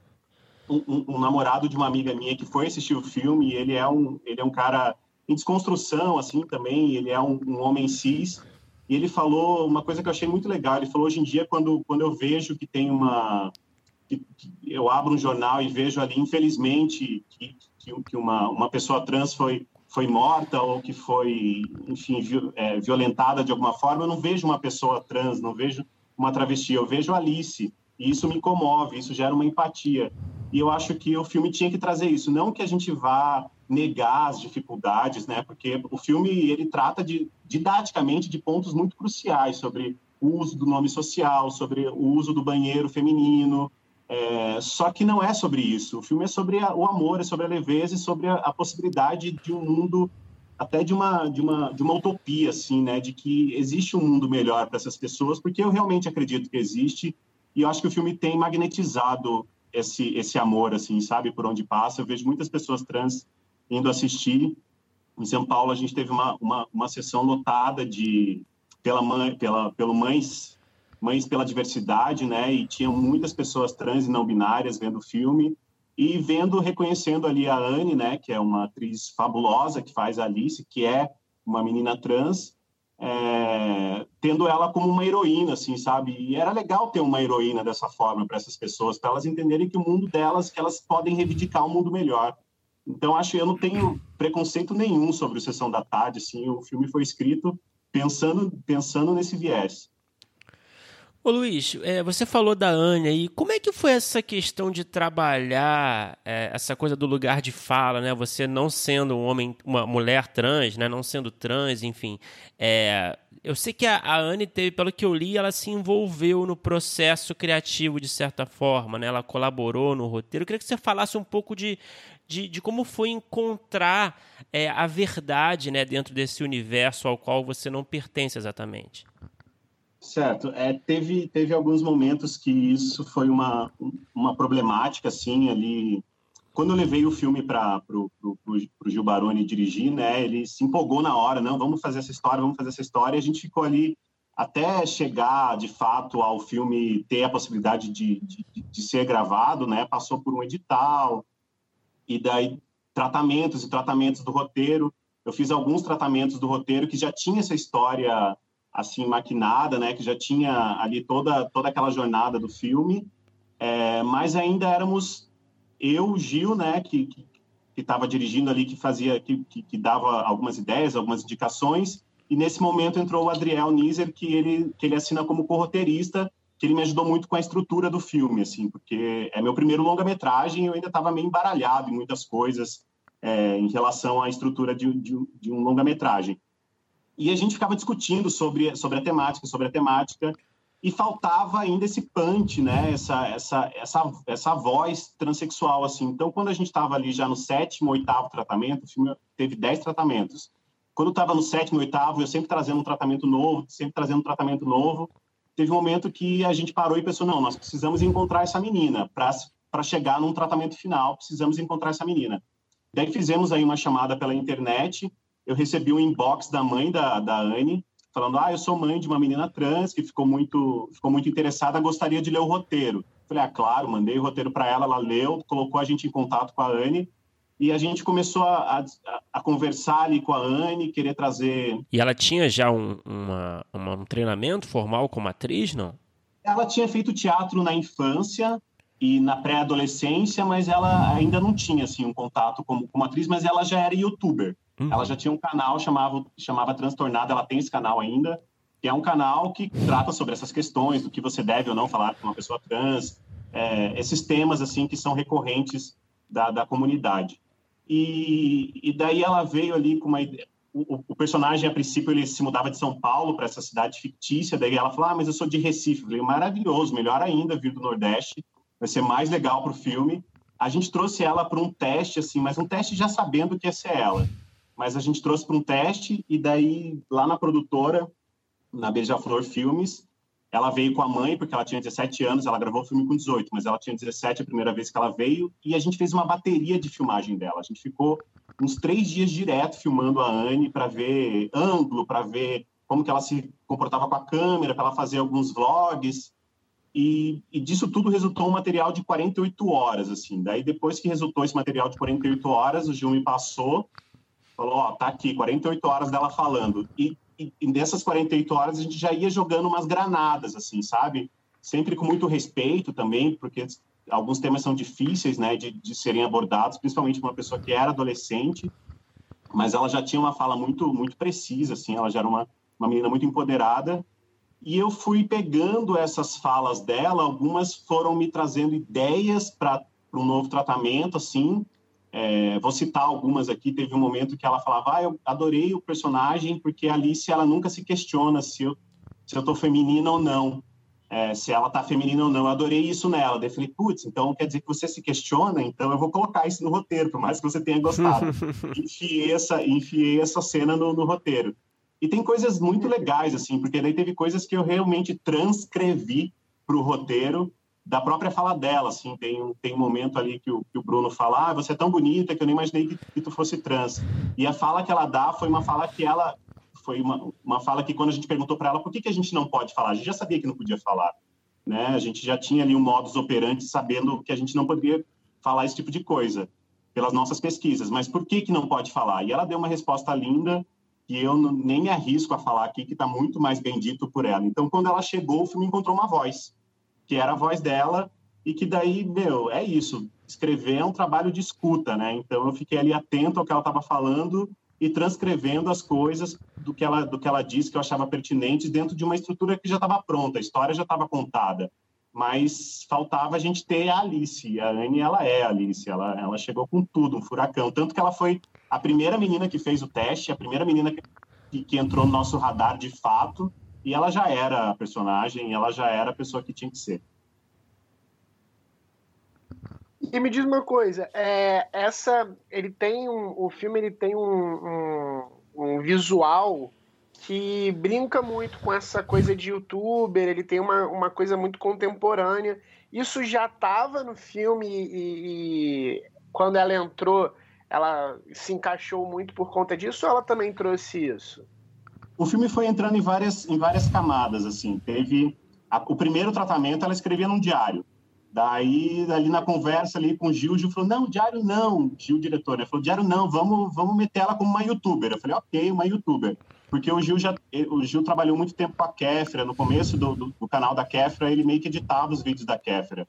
um, um, namorado de uma amiga minha que foi assistir o filme e ele é um, ele é um cara em desconstrução, assim, também, ele é um, um homem cis, e ele falou uma coisa que eu achei muito legal, ele falou, hoje em dia, quando, quando eu vejo que tem uma... Que, que eu abro um jornal e vejo ali, infelizmente, que, que, uma, uma pessoa trans foi, foi morta ou que foi, enfim, é, violentada de alguma forma, eu não vejo uma pessoa trans, não vejo uma travesti, eu vejo Alice. E isso me comove, isso gera uma empatia. E eu acho que o filme tinha que trazer isso, não que a gente vá negar as dificuldades, né? Porque o filme ele trata de didaticamente de pontos muito cruciais sobre o uso do nome social, sobre o uso do banheiro feminino, é, só que não é sobre isso. O filme é sobre a, o amor, é sobre a leveza e sobre a, a, possibilidade de um mundo, até de uma, de, uma, de uma utopia, assim, né? De que existe um mundo melhor para essas pessoas, porque eu realmente acredito que existe. E eu acho que o filme tem magnetizado esse, esse amor, assim, sabe? Por onde passa. Eu vejo muitas pessoas trans indo assistir. Em São Paulo, a gente teve uma, uma, uma sessão lotada de, pela mãe, pela, pelo Mães Mães pela Diversidade, né? E tinham muitas pessoas trans e não binárias vendo o filme e vendo, reconhecendo ali a Anne, né? Que é uma atriz fabulosa que faz a Alice, que é uma menina trans, é, tendo ela como uma heroína, assim, sabe? E era legal ter uma heroína dessa forma para essas pessoas, para elas entenderem que o mundo delas, que elas podem reivindicar um mundo melhor. Então, acho que eu não tenho preconceito nenhum sobre o Sessão da Tarde, assim, o filme foi escrito pensando, pensando nesse viés. Ô Luiz, é, você falou da Anya e como é que foi essa questão de trabalhar é, essa coisa do lugar de fala, né? Você não sendo um homem, uma mulher trans, né? Não sendo trans, enfim. É, eu sei que a, a Anne teve, pelo que eu li, ela se envolveu no processo criativo de certa forma, né? Ela colaborou no roteiro. Eu queria que você falasse um pouco de, de, de como foi encontrar é, a verdade, né? Dentro desse universo ao qual você não pertence exatamente. Certo. É, teve, teve alguns momentos que isso foi uma, uma problemática, assim, ali. Quando eu levei o filme para o Gil Baroni dirigir, né, ele se empolgou na hora, não, vamos fazer essa história, vamos fazer essa história, e a gente ficou ali até chegar, de fato, ao filme ter a possibilidade de, de, de ser gravado, né, passou por um edital, e daí tratamentos e tratamentos do roteiro. Eu fiz alguns tratamentos do roteiro que já tinha essa história assim maquinada, né, que já tinha ali toda toda aquela jornada do filme, é, mas ainda éramos eu, Gil, né, que que estava dirigindo ali, que fazia, que, que, que, dava algumas ideias, algumas indicações, E nesse momento entrou o Adriel Nizer, que ele, que ele assina como corroteirista, que ele me ajudou muito com a estrutura do filme, assim, porque é meu primeiro longa-metragem eu ainda estava meio embaralhado em muitas coisas é, em relação à estrutura de, de, de um longa-metragem. E a gente ficava discutindo sobre, sobre a temática, sobre a temática, e faltava ainda esse punch, né? Essa, essa, essa, essa voz transexual, assim. Então, quando a gente estava ali já no sétimo, oitavo tratamento, o filme teve dez tratamentos. Quando estava no sétimo, oitavo, eu sempre trazendo um tratamento novo, sempre trazendo um tratamento novo. Teve um momento que a gente parou e pensou, não, nós precisamos encontrar essa menina para chegar num tratamento final, precisamos encontrar essa menina. Daí fizemos aí uma chamada pela internet, eu recebi um inbox da mãe da, da Anne, falando: "Ah, eu sou mãe de uma menina trans que ficou muito ficou muito interessada, gostaria de ler o roteiro". Falei: "Ah, claro", mandei o roteiro para ela, ela leu, colocou a gente em contato com a Anne e a gente começou a, a, a, conversar ali com a Anne, querer trazer. E ela tinha já um, uma, uma, um treinamento formal como atriz, não? Ela tinha feito teatro na infância e na pré-adolescência, mas ela ainda não tinha assim um contato como, como atriz, mas ela já era youtuber. Uhum. Ela já tinha um canal chamava chamava Transtornada, ela tem esse canal ainda, que é um canal que trata sobre essas questões do que você deve ou não falar com uma pessoa trans, é, esses temas assim que são recorrentes da, da comunidade. E, e daí ela veio ali com uma ideia. O, o, personagem, a princípio, ele se mudava de São Paulo para essa cidade fictícia. Daí ela falou: Ah, mas eu sou de Recife. Eu falei: Maravilhoso, melhor ainda vir do Nordeste, vai ser mais legal para o filme. A gente trouxe ela para um teste, assim, mas um teste já sabendo que ia ser ela mas a gente trouxe para um teste e daí lá na produtora, na Beija-Flor Filmes, ela veio com a mãe, porque ela tinha 17 anos, ela gravou o filme com 18, mas ela tinha 17 a primeira vez que ela veio, e a gente fez uma bateria de filmagem dela. A gente ficou uns três dias direto filmando a Anne para ver ângulo, para ver como que ela se comportava com a câmera, para ela fazer alguns vlogs. E, e, disso tudo resultou um material de 48 horas, assim. Daí, depois que resultou esse material de 48 horas, o Gil me passou Falou, ó, tá aqui, 48 horas dela falando. E, e, e nessas 48 horas a gente já ia jogando umas granadas, assim, sabe? Sempre com muito respeito também, porque alguns temas são difíceis, né, de, de serem abordados, principalmente uma pessoa que era adolescente, mas ela já tinha uma fala muito, muito precisa, assim, ela já era uma, uma menina muito empoderada, e eu fui pegando essas falas dela, algumas foram me trazendo ideias para um novo tratamento, assim, é, vou citar algumas aqui. Teve um momento que ela falava: ah, eu adorei o personagem porque a Alice ela nunca se questiona se eu se eu tô feminina ou não, é, se ela tá feminina ou não. Eu adorei isso nela. Daí falei: putz, então quer dizer que você se questiona? Então eu vou colocar isso no roteiro, por mais que você tenha gostado. enfiei essa enfiei essa cena no, no roteiro. E tem coisas muito legais assim, porque daí teve coisas que eu realmente transcrevi para o roteiro da própria fala dela, assim, tem um, tem um momento ali que o, que o Bruno fala, ah, você é tão bonita que eu nem imaginei que, que, tu fosse trans. E a fala que ela dá foi uma fala que ela, foi uma, uma fala que quando a gente perguntou para ela por que, que a gente não pode falar, a gente já sabia que não podia falar, né? A gente já tinha ali um modus operandi sabendo que a gente não poderia falar esse tipo de coisa pelas nossas pesquisas, mas por que que não pode falar? E ela deu uma resposta linda que eu nem me arrisco a falar aqui, que está muito mais bem dito por ela. Então, quando ela chegou, o filme encontrou uma voz que era a voz dela, e que daí, meu, é isso. Escrever é um trabalho de escuta, né? Então eu fiquei ali atento ao que ela estava falando e transcrevendo as coisas do que ela do que ela disse que eu achava pertinentes dentro de uma estrutura que já estava pronta, a história já estava contada. Mas faltava a gente ter a Alice. A Anne, ela é a Alice. Ela, ela chegou com tudo, um furacão. Tanto que ela foi a primeira menina que fez o teste, a primeira menina que, que entrou no nosso radar de fato. E ela já era a personagem, ela já era a pessoa que tinha que ser. E me diz uma coisa, é, essa, ele tem um, o filme ele tem um, um, um, visual que brinca muito com essa coisa de youtuber, ele tem uma, uma coisa muito contemporânea. Isso já estava no filme e, e, quando ela entrou, ela se encaixou muito por conta disso ou ela também trouxe isso? O filme foi entrando em várias, em várias camadas, assim. Teve a, o primeiro tratamento, ela escrevia num diário. Daí, ali na conversa ali com o Gil, o Gil falou, não, diário não, Gil, diretor, né? Falou, diário não, vamos, vamos meter ela como uma youtuber. Eu falei, ok, uma youtuber. Porque o Gil já, o Gil trabalhou muito tempo com a Kéfera, no começo do, do, do canal da Kéfera, ele meio que editava os vídeos da Kéfera.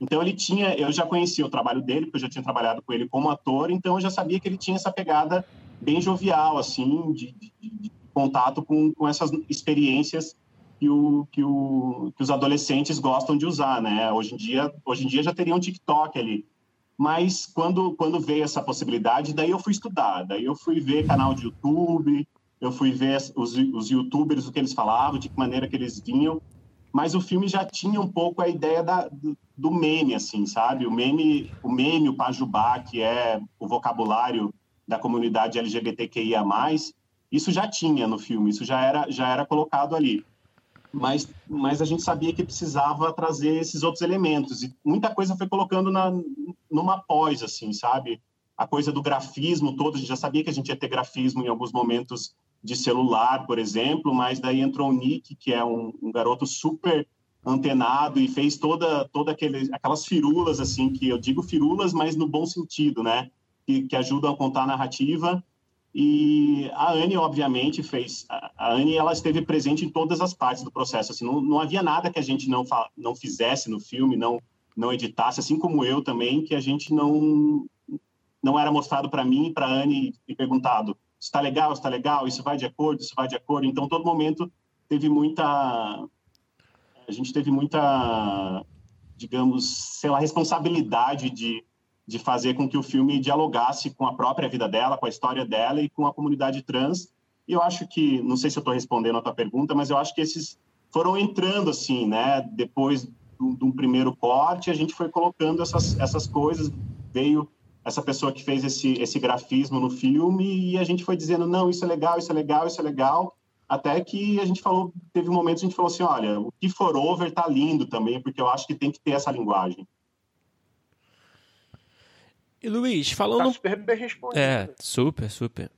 Então ele tinha, eu já conhecia o trabalho dele, porque eu já tinha trabalhado com ele como ator, então eu já sabia que ele tinha essa pegada bem jovial, assim, de, de, de contato com, com essas experiências que, o, que, o, que os adolescentes gostam de usar, né? Hoje em dia, hoje em dia já teria um TikTok ali. Mas quando, quando veio essa possibilidade, daí eu fui estudar, daí eu fui ver canal de YouTube, eu fui ver os, os youtubers, o que eles falavam, de que maneira que eles vinham, mas o filme já tinha um pouco a ideia da, do, do, meme, assim, sabe? O meme, o meme, o pajubá, que é o vocabulário da comunidade LGBTQIA+, isso já tinha no filme, isso já era, já era colocado ali. Mas, mas a gente sabia que precisava trazer esses outros elementos, e muita coisa foi colocando na, numa pós, assim, sabe? A coisa do grafismo todo, a gente já sabia que a gente ia ter grafismo em alguns momentos de celular, por exemplo, mas daí entrou o Nick, que é um, um garoto super antenado e fez toda toda aquele, aquelas firulas assim que eu digo firulas, mas no bom sentido, né? Que, que ajudam a contar a narrativa. E a Anne, obviamente, fez. A Anne, ela esteve presente em todas as partes do processo. Assim, não, não havia nada que a gente não não fizesse no filme, não não editasse, assim como eu também, que a gente não não era mostrado para mim, para a Anne e perguntado está legal, está legal, isso vai de acordo, isso vai de acordo. Então, todo momento teve muita. A gente teve muita, digamos, sei lá, responsabilidade de, de fazer com que o filme dialogasse com a própria vida dela, com a história dela e com a comunidade trans. E eu acho que, não sei se eu estou respondendo a tua pergunta, mas eu acho que esses foram entrando assim, né? Depois de um primeiro corte, a gente foi colocando essas, essas coisas, veio essa pessoa que fez esse, esse grafismo no filme e a gente foi dizendo, não, isso é legal, isso é legal, isso é legal, até que a gente falou, teve um momento que a gente falou assim, olha, o que for over tá lindo também, porque eu acho que tem que ter essa linguagem. E Luiz, falando... Tá super bem respondido. É, super, super.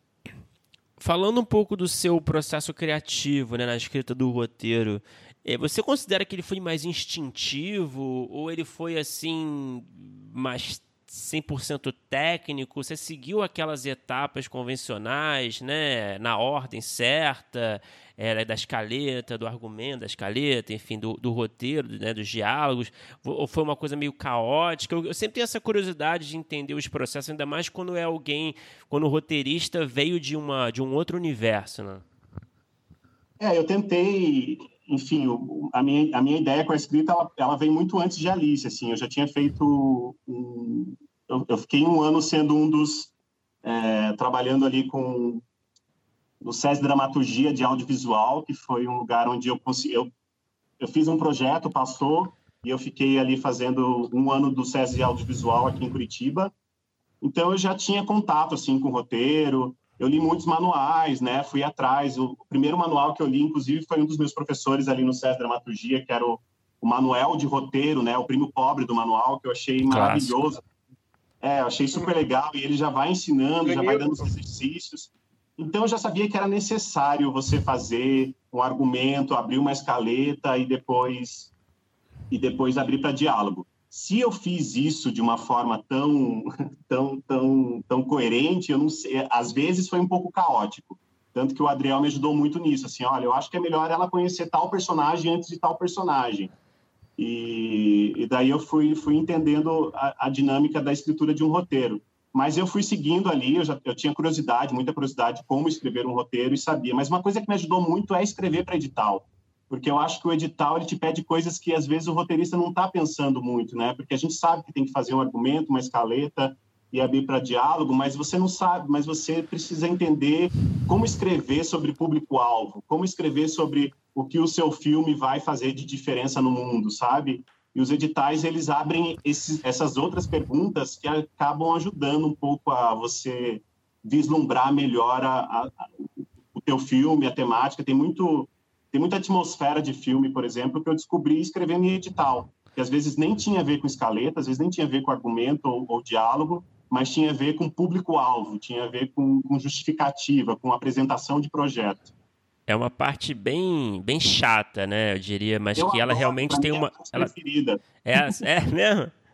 Falando um pouco do seu processo criativo, né, na escrita do roteiro, é, você considera que ele foi mais instintivo ou ele foi assim mais 100% técnico, você seguiu aquelas etapas convencionais, né, na ordem certa, era da escaleta, do argumento da escaleta, enfim, do, do roteiro, né, dos diálogos, ou foi uma coisa meio caótica? Eu, eu, sempre tenho essa curiosidade de entender os processos, ainda mais quando é alguém, quando o roteirista veio de, uma, de um outro universo, né? É, eu tentei enfim, a minha, a minha ideia com a escrita, ela, ela vem muito antes de Alice, assim, eu já tinha feito, um, eu, eu, fiquei um ano sendo um dos, é, trabalhando ali com, no SES Dramaturgia de Audiovisual, que foi um lugar onde eu consegui, eu, eu fiz um projeto, passou, e eu fiquei ali fazendo um ano do SES de Audiovisual aqui em Curitiba, então eu já tinha contato, assim, com o roteiro, eu li muitos manuais, né? Fui atrás. O, primeiro manual que eu li, inclusive, foi um dos meus professores ali no SES Dramaturgia, que era o, o manual de roteiro, né? O primo pobre do manual, que eu achei maravilhoso. É, eu achei super legal. E ele já vai ensinando, já vai dando os exercícios. Então, eu já sabia que era necessário você fazer um argumento, abrir uma escaleta e depois e depois abrir para diálogo se eu fiz isso de uma forma tão, tão, tão, tão coerente, eu não sei, às vezes foi um pouco caótico. Tanto que o Adriel me ajudou muito nisso, assim, olha, eu acho que é melhor ela conhecer tal personagem antes de tal personagem. E, e daí eu fui, fui entendendo a, a, dinâmica da escritura de um roteiro. Mas eu fui seguindo ali, eu, já, eu tinha curiosidade, muita curiosidade como escrever um roteiro e sabia. Mas uma coisa que me ajudou muito é escrever para edital porque eu acho que o edital ele te pede coisas que às vezes o roteirista não está pensando muito, né? Porque a gente sabe que tem que fazer um argumento, uma escaleta e abrir para diálogo, mas você não sabe, mas você precisa entender como escrever sobre público-alvo, como escrever sobre o que o seu filme vai fazer de diferença no mundo, sabe? E os editais eles abrem esses, essas outras perguntas que acabam ajudando um pouco a você vislumbrar melhor a, a, o teu filme, a temática. Tem muito tem muita atmosfera de filme, por exemplo, que eu descobri escrevendo em edital, que às vezes nem tinha a ver com escaleta, às vezes nem tinha a ver com argumento ou, ou diálogo, mas tinha a ver com público-alvo, tinha a ver com, com justificativa, com apresentação de projeto. É uma parte bem, bem chata, né? Eu diria, mas eu que ela realmente tem uma. É, ela... é, é mesmo?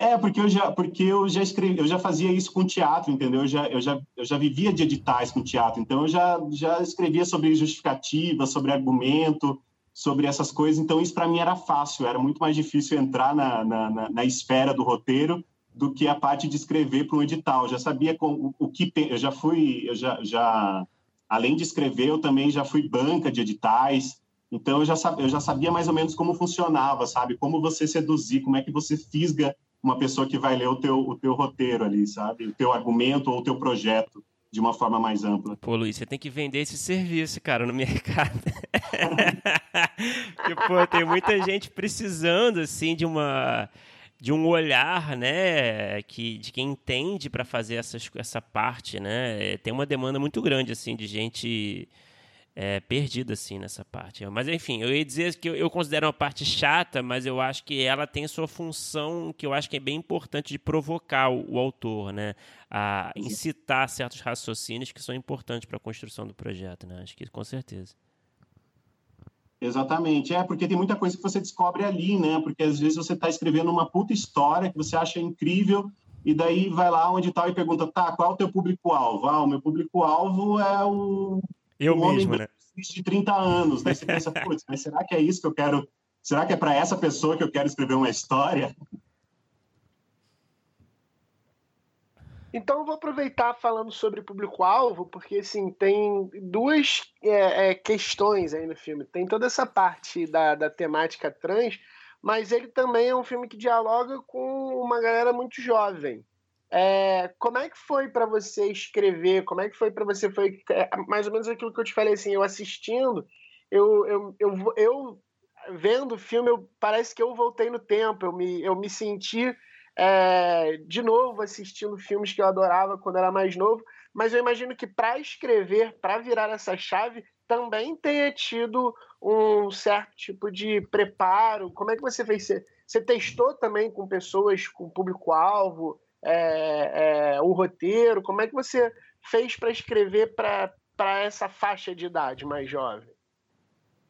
É, porque eu já, porque eu já escrevi, eu já fazia isso com teatro, entendeu? Eu já, eu já, eu já vivia de editais com teatro, então eu já, já escrevia sobre justificativa, sobre argumento, sobre essas coisas, então isso para mim era fácil, era muito mais difícil entrar na, na, na, na esfera do roteiro do que a parte de escrever para um edital. Eu já sabia com, o, o, que eu já fui, eu já, já além de escrever, eu também já fui banca de editais. Então eu já, sabia, eu já sabia mais ou menos como funcionava, sabe? Como você seduzir, como é que você fisga uma pessoa que vai ler o teu, o teu roteiro ali, sabe? O teu argumento ou o teu projeto de uma forma mais ampla. Pô, Luiz, você tem que vender esse serviço, cara, no mercado. Porque, pô, tem muita gente precisando, assim, de uma de um olhar, né, que de quem entende para fazer essas, essa parte, né? Tem uma demanda muito grande assim de gente é, perdida assim nessa parte. Mas enfim, eu ia dizer que eu, eu, considero uma parte chata, mas eu acho que ela tem sua função que eu acho que é bem importante de provocar o, o autor, né, a incitar certos raciocínios que são importantes para a construção do projeto, né? Acho que com certeza. Exatamente, é porque tem muita coisa que você descobre ali, né? Porque às vezes você está escrevendo uma puta história que você acha incrível e daí vai lá onde tal e pergunta, tá, qual é o teu público-alvo? Ah, o meu público-alvo é o, Eu o mesmo, né? de 30 anos. Daí você pensa, putz, mas será que é isso que eu quero? Será que é para essa pessoa que eu quero escrever uma história? Então eu vou aproveitar falando sobre público-alvo, porque assim, tem duas é, é, questões aí no filme. Tem toda essa parte da, da temática trans, mas ele também é um filme que dialoga com uma galera muito jovem. É, como é que foi para você escrever? Como é que foi para você? Foi é, mais ou menos aquilo que eu te falei assim, eu assistindo, eu, eu, eu, eu vendo o filme, eu, parece que eu voltei no tempo, eu me, eu me senti é, de novo assistindo filmes que eu adorava quando era mais novo, mas eu imagino que para escrever, para virar essa chave, também tenha tido um certo tipo de preparo. Como é que você fez? Você, você testou também com pessoas, com público-alvo, é, é, o roteiro? Como é que você fez para escrever para essa faixa de idade mais jovem?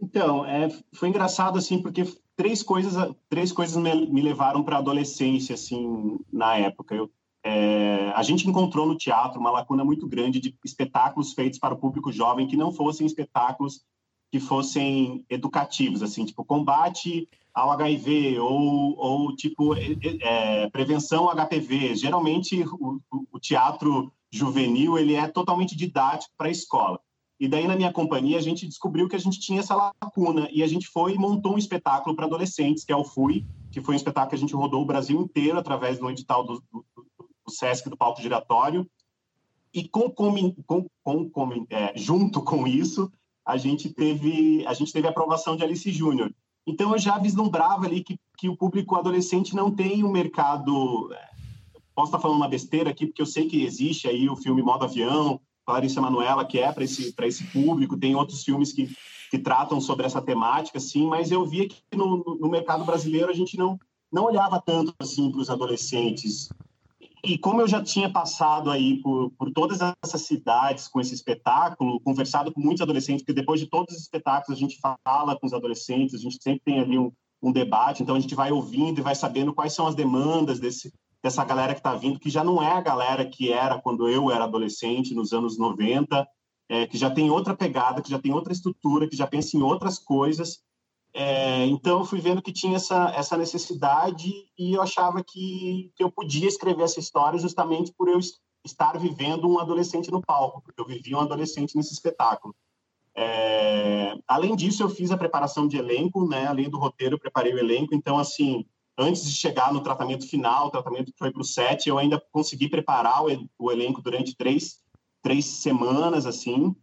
Então, é, foi engraçado assim, porque três coisas, três coisas me, me levaram para a adolescência, assim, na época. Eu, é, a gente encontrou no teatro uma lacuna muito grande de espetáculos feitos para o público jovem que não fossem espetáculos que fossem educativos, assim, tipo combate ao HIV ou, ou tipo é, é prevenção ao HPV. Geralmente o, o teatro juvenil ele é totalmente didático para a escola. E daí, na minha companhia, a gente descobriu que a gente tinha essa lacuna e a gente foi e montou um espetáculo para adolescentes, que é o FUI, que foi um espetáculo que a gente rodou o Brasil inteiro através do edital do, do, do SESC do Palco Giratório. E com, com, com, com é, junto com isso, a gente teve a gente teve a aprovação de Alice Júnior. Então, eu já vislumbrava ali que, que o público adolescente não tem um mercado... É, posso estar falando uma besteira aqui, porque eu sei que existe aí o filme Modo Avião, Larissa Manuela, que é para esse, esse público, tem outros filmes que, que tratam sobre essa temática, sim, mas eu via que no, no mercado brasileiro a gente não, não olhava tanto assim para os adolescentes. E como eu já tinha passado aí por, por todas essas cidades com esse espetáculo, conversado com muitos adolescentes, porque depois de todos os espetáculos a gente fala com os adolescentes, a gente sempre tem ali um, um debate, então a gente vai ouvindo e vai sabendo quais são as demandas desse, dessa galera que está vindo, que já não é a galera que era quando eu era adolescente, nos anos 90, é, que já tem outra pegada, que já tem outra estrutura, que já pensa em outras coisas. É, então, eu fui vendo que tinha essa, essa necessidade e eu achava que, que eu podia escrever essa história justamente por eu estar vivendo um adolescente no palco, porque eu vivia um adolescente nesse espetáculo. É, além disso, eu fiz a preparação de elenco, né? Além do roteiro, eu preparei o elenco. Então, assim, antes de chegar no tratamento final, o tratamento que foi para o set, eu ainda consegui preparar o, o, elenco durante três, três semanas, assim,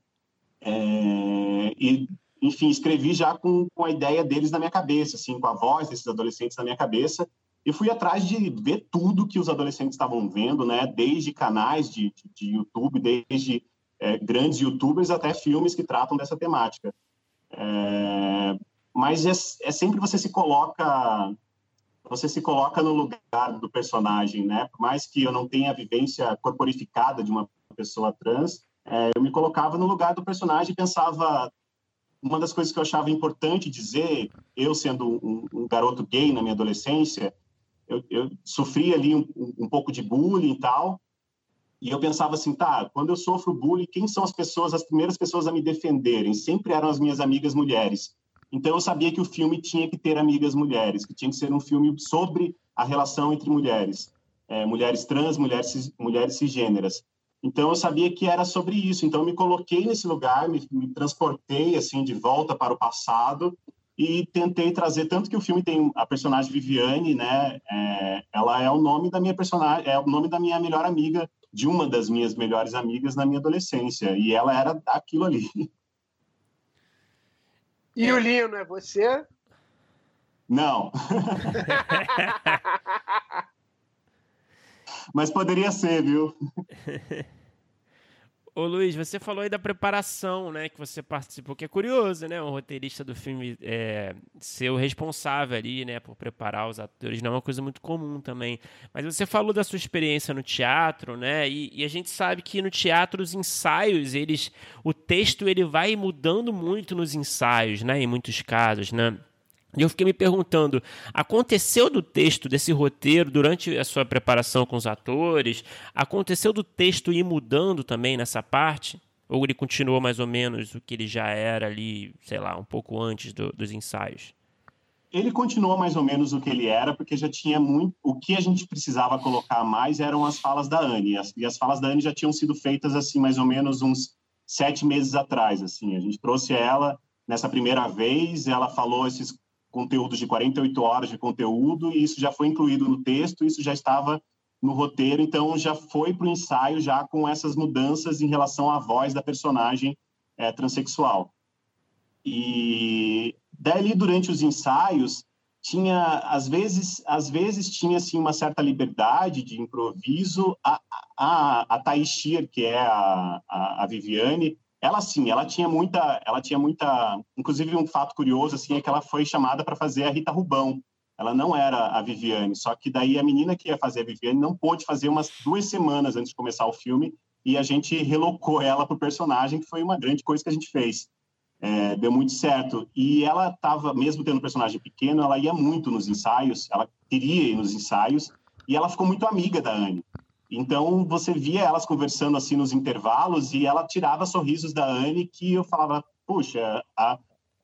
é, e, enfim, escrevi já com, com a ideia deles na minha cabeça, assim, com a voz desses adolescentes na minha cabeça, e fui atrás de ver tudo que os adolescentes estavam vendo, né, desde canais de, de, de YouTube, desde é, grandes YouTubers até filmes que tratam dessa temática. É, mas é, é sempre você se coloca você se coloca no lugar do personagem, né? Por mais que eu não tenha a vivência corporificada de uma pessoa trans, é, eu me colocava no lugar do personagem e pensava uma das coisas que eu achava importante dizer, eu sendo um, um garoto gay na minha adolescência, eu, eu sofri ali um, um, pouco de bullying e tal, e eu pensava assim, tá, quando eu sofro bullying, quem são as pessoas, as primeiras pessoas a me defenderem? Sempre eram as minhas amigas mulheres. Então eu sabia que o filme tinha que ter amigas mulheres, que tinha que ser um filme sobre a relação entre mulheres, é, mulheres trans, mulheres mulheres cisgêneras. Então eu sabia que era sobre isso. Então eu me coloquei nesse lugar, me, me transportei assim de volta para o passado e tentei trazer tanto que o filme tem a personagem Viviane, né? É, ela é o nome da minha personagem, é o nome da minha melhor amiga, de uma das minhas melhores amigas na minha adolescência, e ela era aquilo ali. E o Lino é você? Não. Mas poderia ser, viu? Ô Luiz, você falou aí da preparação, né, que você participou, que é curioso, né, um roteirista do filme é, ser o responsável ali, né, por preparar os atores, não é uma coisa muito comum também. Mas você falou da sua experiência no teatro, né, e, e a gente sabe que no teatro os ensaios, eles, o texto ele vai mudando muito nos ensaios, né, em muitos casos, né. E eu fiquei me perguntando: aconteceu do texto, desse roteiro, durante a sua preparação com os atores? Aconteceu do texto ir mudando também nessa parte? Ou ele continuou mais ou menos o que ele já era ali, sei lá, um pouco antes do, dos ensaios? Ele continuou mais ou menos o que ele era, porque já tinha muito. O que a gente precisava colocar mais eram as falas da Anne. As, e as falas da Anne já tinham sido feitas, assim, mais ou menos uns sete meses atrás. Assim. A gente trouxe ela nessa primeira vez, ela falou esses conteúdos de 48 horas de conteúdo, e isso já foi incluído no texto, isso já estava no roteiro, então já foi para o ensaio já com essas mudanças em relação à voz da personagem é, transexual. E daí durante os ensaios tinha às vezes às vezes tinha assim uma certa liberdade de improviso a a, a Thaís Schier, que é a, a, a Viviane ela sim, ela tinha muita, ela tinha muita, inclusive um fato curioso assim é que ela foi chamada para fazer a Rita Rubão. Ela não era a Viviane, só que daí a menina que ia fazer a Viviane não pôde fazer umas duas semanas antes de começar o filme e a gente relocou ela para o personagem, que foi uma grande coisa que a gente fez. É, deu muito certo. E ela estava, mesmo tendo um personagem pequeno, ela ia muito nos ensaios, ela queria ir nos ensaios, e ela ficou muito amiga da Anne. Então, você via elas conversando assim nos intervalos e ela tirava sorrisos da Anne que eu falava, puxa, a...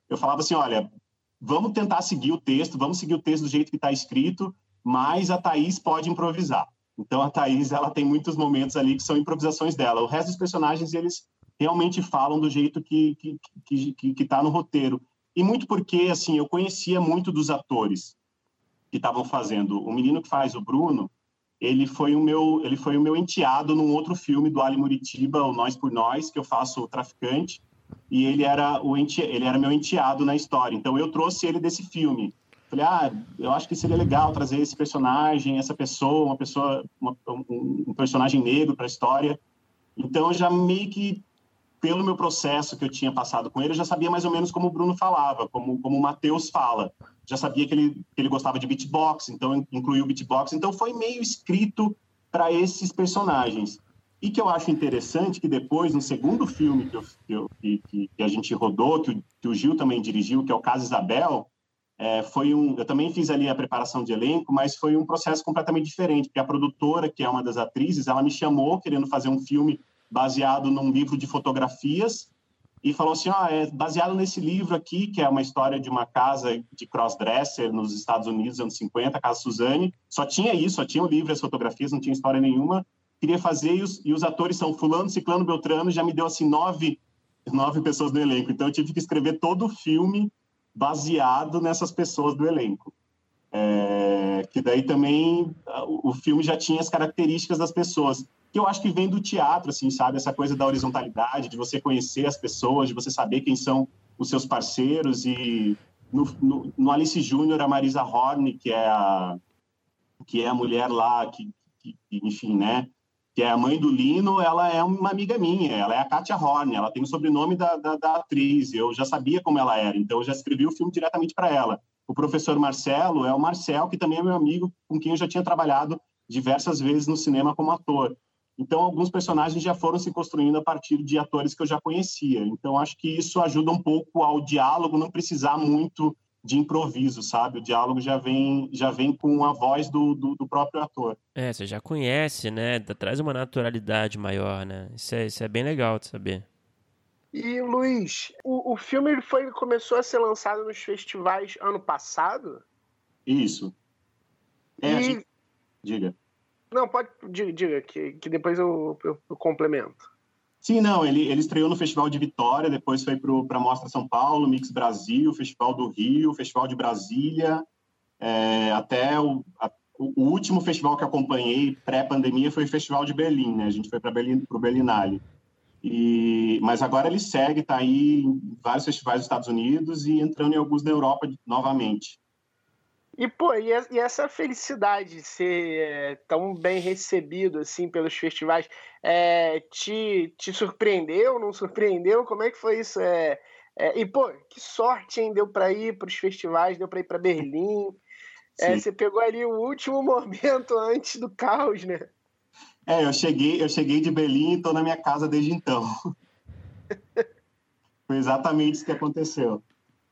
eu falava assim, olha, vamos tentar seguir o texto, vamos seguir o texto do jeito que está escrito, mas a Thaís pode improvisar. Então, a Thaís, ela tem muitos momentos ali que são improvisações dela. O resto dos personagens, eles realmente falam do jeito que que que que, que tá no roteiro. E muito porque, assim, eu conhecia muito dos atores que estavam fazendo. O menino que faz o Bruno, ele foi o meu ele foi o meu enteado num outro filme do Ali Muritiba, o Nós por Nós, que eu faço o traficante, e ele era o ente, ele era meu enteado na história. Então eu trouxe ele desse filme. Falei: "Ah, eu acho que seria legal trazer esse personagem, essa pessoa, uma pessoa uma, um, um personagem negro para a história". Então já meio que pelo meu processo que eu tinha passado com ele, eu já sabia mais ou menos como o Bruno falava, como, como o Matheus fala. Já sabia que ele, que ele gostava de beatbox, então incluiu beatbox. Então foi meio escrito para esses personagens. E que eu acho interessante que depois, no segundo filme que, eu, que, que, que a gente rodou, que o, que o, Gil também dirigiu, que é o Caso Isabel, é, foi um, eu também fiz ali a preparação de elenco, mas foi um processo completamente diferente, porque a produtora, que é uma das atrizes, ela me chamou querendo fazer um filme baseado num livro de fotografias e falou assim, ah, é baseado nesse livro aqui, que é uma história de uma casa de crossdresser nos Estados Unidos, anos 50, a Casa Suzane. Só tinha isso, só tinha o livro as fotografias, não tinha história nenhuma. Queria fazer e os, e os atores são fulano, ciclano, beltrano, já me deu assim nove, nove pessoas no elenco. Então eu tive que escrever todo o filme baseado nessas pessoas do elenco. É, que daí também o, o filme já tinha as características das pessoas que eu acho que vem do teatro, assim, sabe? Essa coisa da horizontalidade, de você conhecer as pessoas, de você saber quem são os seus parceiros. E no, no, no Alice Júnior, a Marisa Horn, que é a, que é a mulher lá, que, que, enfim, né? Que é a mãe do Lino, ela é uma amiga minha, ela é a Katia Horn, ela tem o sobrenome da, da, da atriz, eu já sabia como ela era, então eu já escrevi o filme diretamente para ela. O professor Marcelo é o Marcel, que também é meu amigo, com quem eu já tinha trabalhado diversas vezes no cinema como ator. Então, alguns personagens já foram se construindo a partir de atores que eu já conhecia. Então, acho que isso ajuda um pouco ao diálogo não precisar muito de improviso, sabe? O diálogo já vem, já vem com a voz do, do, do próprio ator. É, você já conhece, né? Traz uma naturalidade maior, né? Isso é, isso é bem legal de saber. E, Luiz, o, o filme ele foi, começou a ser lançado nos festivais ano passado? Isso. É, e... gente... Diga. Não, pode, diga, que, que depois eu, eu, eu complemento. Sim, não, ele, ele estreou no Festival de Vitória, depois foi para a Mostra São Paulo, Mix Brasil, Festival do Rio, Festival de Brasília, é, até o, a, o, último festival que acompanhei pré-pandemia foi o Festival de Berlim, né? A gente foi para o Berlinale. E, mas agora ele segue, está aí em vários festivais dos Estados Unidos e entrando em alguns da Europa novamente. E, pô, e, essa felicidade de ser é, tão bem recebido, assim, pelos festivais, é, te, te surpreendeu, não surpreendeu? Como é que foi isso? É, é e, pô, que sorte, hein? Deu para ir para os festivais, deu para ir para Berlim. É, você pegou ali o último momento antes do caos, né? É, eu cheguei, eu cheguei de Berlim e estou na minha casa desde então. foi exatamente isso que aconteceu.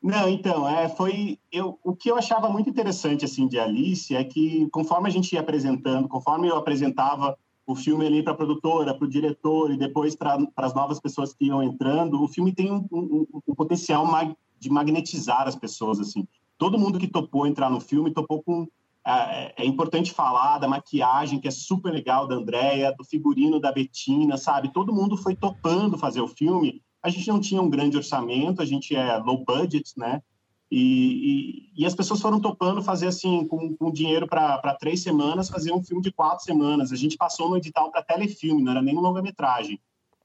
Não, então, é, foi eu, o que eu achava muito interessante assim de Alice é que conforme a gente ia apresentando, conforme eu apresentava o filme ali para a produtora, para o diretor e depois para as novas pessoas que iam entrando, o filme tem um, um, um potencial mag, de magnetizar as pessoas assim. Todo mundo que topou entrar no filme topou com é, é, importante falar da maquiagem, que é super legal, da Andrea, do figurino da Betina, sabe? Todo mundo foi topando fazer o filme. A gente não tinha um grande orçamento, a gente é low budget, né? E, e, e as pessoas foram topando fazer assim, com, com dinheiro para três semanas, fazer um filme de quatro semanas. A gente passou no edital para telefilme, não era nem um longa-metragem.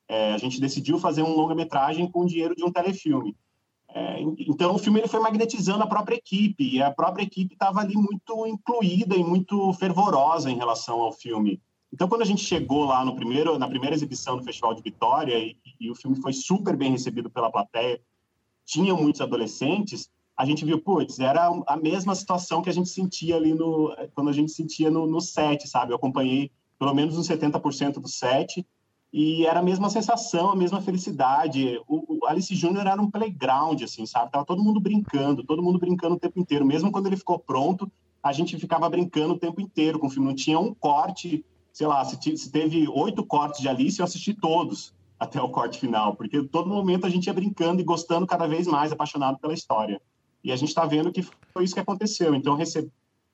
É, a gente decidiu fazer um longa-metragem com o dinheiro de um telefilme. É, então, o filme ele foi magnetizando a própria equipe, e a própria equipe estava ali muito incluída e muito fervorosa em relação ao filme. Então, quando a gente chegou lá no primeiro, na primeira exibição do Festival de Vitória, e, e o filme foi super bem recebido pela plateia, tinha muitos adolescentes, a gente viu, putz, era a mesma situação que a gente sentia ali no, quando a gente sentia no, no set, sabe? Eu acompanhei pelo menos uns 70% do set, e era a mesma sensação, a mesma felicidade. O, o Alice Júnior era um playground, assim, sabe? Tava todo mundo brincando, todo mundo brincando o tempo inteiro. Mesmo quando ele ficou pronto, a gente ficava brincando o tempo inteiro com o filme. Não tinha um corte, sei lá, se, se teve oito cortes de Alice, eu assisti todos até o corte final, porque todo momento a gente ia brincando e gostando cada vez mais, apaixonado pela história. E a gente está vendo que foi isso que aconteceu. Então,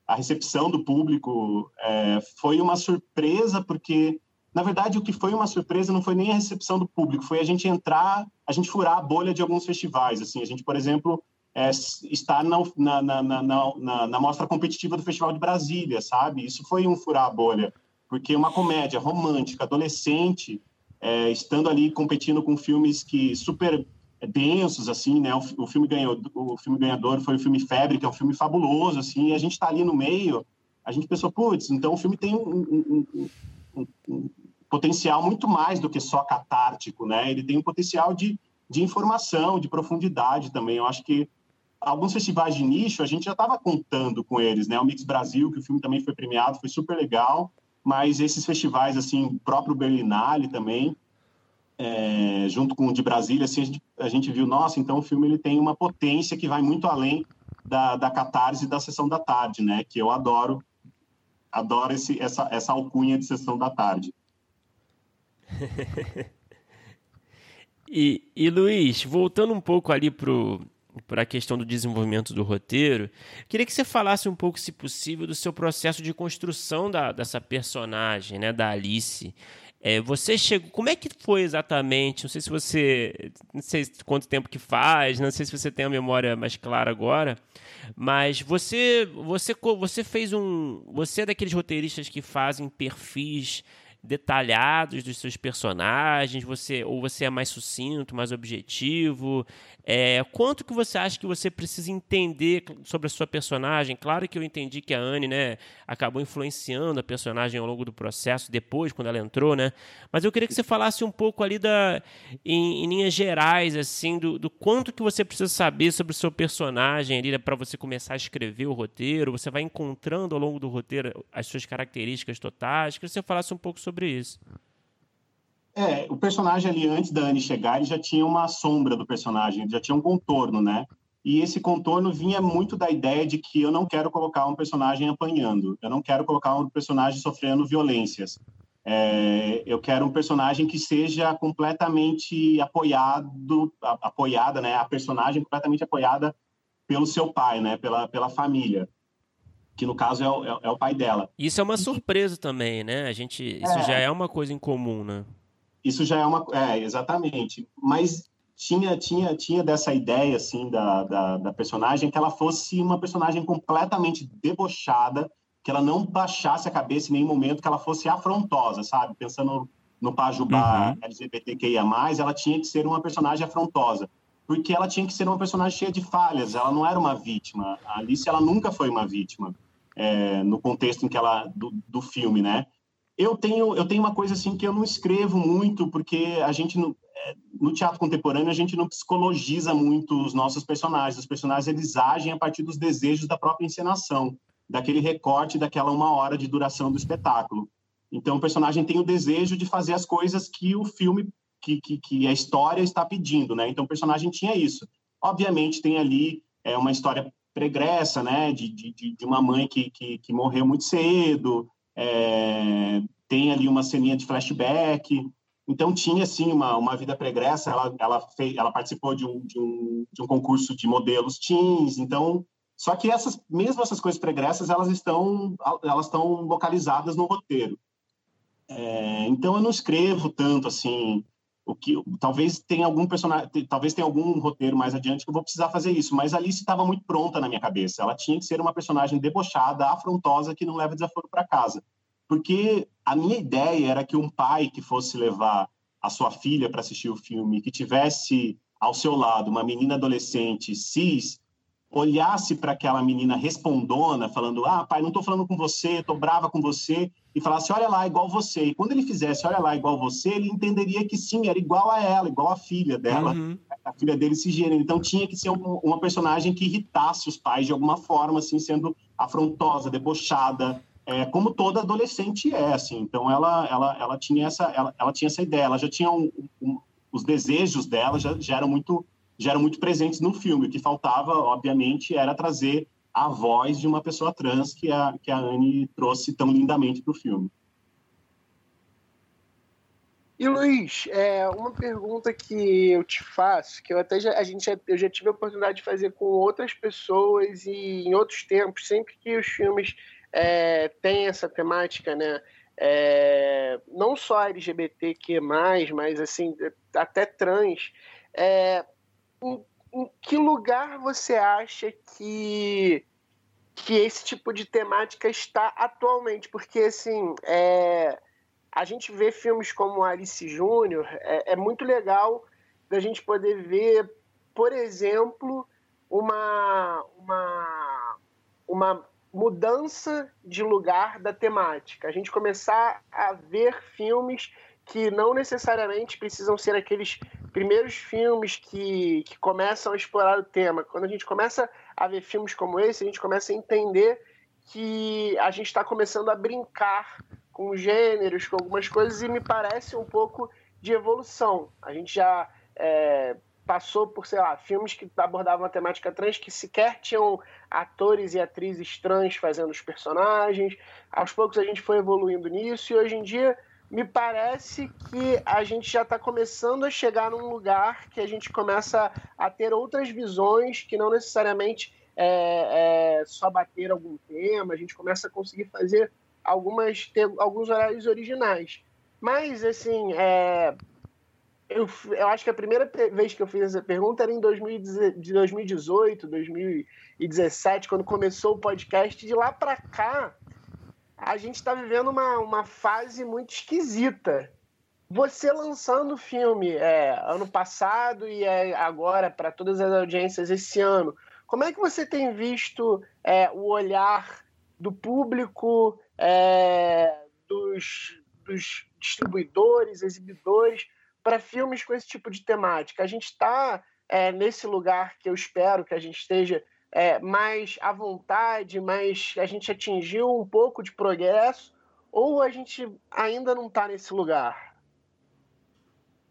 a recepção do público é, foi uma surpresa, porque na verdade, o que foi uma surpresa não foi nem a recepção do público, foi a gente entrar, a gente furar a bolha de alguns festivais. Assim, a gente, por exemplo, é, estar na, na, na, na, na mostra competitiva do Festival de Brasília, sabe? Isso foi um furar a bolha, porque uma comédia romântica, adolescente, é, estando ali competindo com filmes que super densos assim né o, o, filme ganhou o filme ganhador foi o filme Febre que é um filme fabuloso assim e a gente está ali no meio a gente pensou putz então o filme tem um, um, um, potencial muito mais do que só catártico, né? Ele tem um potencial de, de informação, de profundidade também. Eu acho que alguns festivais de nicho a gente já estava contando com eles, né? O Mix Brasil, que o filme também foi premiado, foi super legal. Mas esses festivais, assim, próprio Berlinale também, é, junto com o de Brasília, assim, a gente, a gente, viu, nossa, então o filme ele tem uma potência que vai muito além da, da catarse da sessão da tarde, né? Que eu adoro, adoro esse, essa, essa alcunha de sessão da tarde. e, e Luiz, voltando um pouco ali para a questão do desenvolvimento do roteiro, queria que você falasse um pouco, se possível, do seu processo de construção da, dessa personagem, né, da Alice. É, você chegou. Como é que foi exatamente? Não sei se você. Não sei quanto tempo que faz, não sei se você tem a memória mais clara agora. Mas você, você, você fez um. Você é daqueles roteiristas que fazem perfis detalhados dos seus personagens? Você ou você é mais sucinto, mais objetivo? É, quanto que você acha que você precisa entender sobre a sua personagem? Claro que eu entendi que a Anne, né, acabou influenciando a personagem ao longo do processo, depois, quando ela entrou, né? Mas eu queria que você falasse um pouco ali da, em, em linhas gerais, assim, do, do, quanto que você precisa saber sobre o seu personagem ali né, para você começar a escrever o roteiro. Você vai encontrando ao longo do roteiro as suas características totais. Queria que você falasse um pouco sobre isso. É, o personagem ali, antes da Anne chegar, ele já tinha uma sombra do personagem, já tinha um contorno, né? E esse contorno vinha muito da ideia de que eu não quero colocar um personagem apanhando, eu não quero colocar um personagem sofrendo violências. É, eu quero um personagem que seja completamente apoiado, apoiada, né? A personagem completamente apoiada pelo seu pai, né? Pela, pela família. Que no caso é o, é, é o pai dela. Isso é uma surpresa também, né? A gente, isso é, já é uma coisa em comum, né? Isso já é uma, é exatamente. Mas tinha tinha tinha dessa ideia assim da, da, da personagem que ela fosse uma personagem completamente debochada, que ela não baixasse a cabeça em nenhum momento, que ela fosse afrontosa, sabe? Pensando no Pajubá uhum. LGBTQIA+, ela tinha que ser uma personagem afrontosa porque ela tinha que ser uma personagem cheia de falhas, ela não era uma vítima. A Alice, ela nunca foi uma vítima, é, no contexto em que ela, do, do, filme, né? Eu tenho, eu tenho uma coisa assim que eu não escrevo muito, porque a gente, no, é, no teatro contemporâneo, a gente não psicologiza muito os nossos personagens. Os personagens, eles agem a partir dos desejos da própria encenação, daquele recorte, daquela uma hora de duração do espetáculo. Então, o personagem tem o desejo de fazer as coisas que o filme que, que, que, a história está pedindo, né? Então o personagem tinha isso. Obviamente tem ali é, uma história pregressa, né? De, de, de uma mãe que, que, que morreu muito cedo, é, tem ali uma ceninha de flashback. Então tinha assim uma, uma vida pregressa. Ela ela, fez, ela participou de um, de um de um concurso de modelos teens. Então só que essas mesmo essas coisas pregressas elas estão elas estão localizadas no roteiro. É, então eu não escrevo tanto assim o que talvez tenha algum personagem, talvez tenha algum roteiro mais adiante que eu vou precisar fazer isso, mas a Alice estava muito pronta na minha cabeça. Ela tinha que ser uma personagem debochada, afrontosa que não leva desaforo para casa. Porque a minha ideia era que um pai que fosse levar a sua filha para assistir o filme, que tivesse ao seu lado uma menina adolescente cis, olhasse para aquela menina respondona, falando: Ah, pai, não estou falando com você, estou brava com você, e falasse: Olha lá, igual você. E quando ele fizesse: Olha lá, igual você, ele entenderia que sim, era igual a ela, igual a filha dela, uhum. a filha dele se gênero. Então tinha que ser um, uma personagem que irritasse os pais de alguma forma, assim, sendo afrontosa, debochada. É, como toda adolescente é, assim. Então ela, ela, ela tinha essa, ela, ela tinha essa ideia. Ela já tinha um, um, os desejos dela já, já eram muito já eram muito presentes no filme. O que faltava, obviamente, era trazer a voz de uma pessoa trans que a, que a Anne trouxe tão lindamente para o filme. E Luiz, é, uma pergunta que eu te faço, que eu até já, a gente já, eu já tive a oportunidade de fazer com outras pessoas e em outros tempos, sempre que os filmes é, têm essa temática, né? É, não só LGBTQ+, mas assim, até trans, é, em, que lugar você acha que que esse tipo de temática está atualmente? Porque assim, é, a gente vê filmes como Alice Júnior, é, é, muito legal da gente poder ver, por exemplo, uma, uma, uma mudança de lugar da temática. A gente começar a ver filmes que não necessariamente precisam ser aqueles primeiros filmes que, que começam a explorar o tema. Quando a gente começa a ver filmes como esse, a gente começa a entender que a gente está começando a brincar com gêneros, com algumas coisas, e me parece um pouco de evolução. A gente já é, passou por, sei lá, filmes que abordavam a temática trans que sequer tinham atores e atrizes trans fazendo os personagens. Aos poucos a gente foi evoluindo nisso, e hoje em dia me parece que a gente já está começando a chegar num lugar que a gente começa a ter outras visões que não necessariamente é, é só bater algum tema, a gente começa a conseguir fazer algumas ter alguns horários originais. Mas, assim, é, eu, eu acho que a primeira vez que eu fiz essa pergunta era em 2018, 2017, quando começou o podcast. De lá para cá, a gente está vivendo uma, uma fase muito esquisita. Você lançando o filme é, ano passado e é agora para todas as audiências esse ano, como é que você tem visto é, o olhar do público, é, dos, dos distribuidores, exibidores, para filmes com esse tipo de temática? A gente está é, nesse lugar que eu espero que a gente esteja é, mais à vontade, mas a gente atingiu um pouco de progresso, ou a gente ainda não está nesse lugar?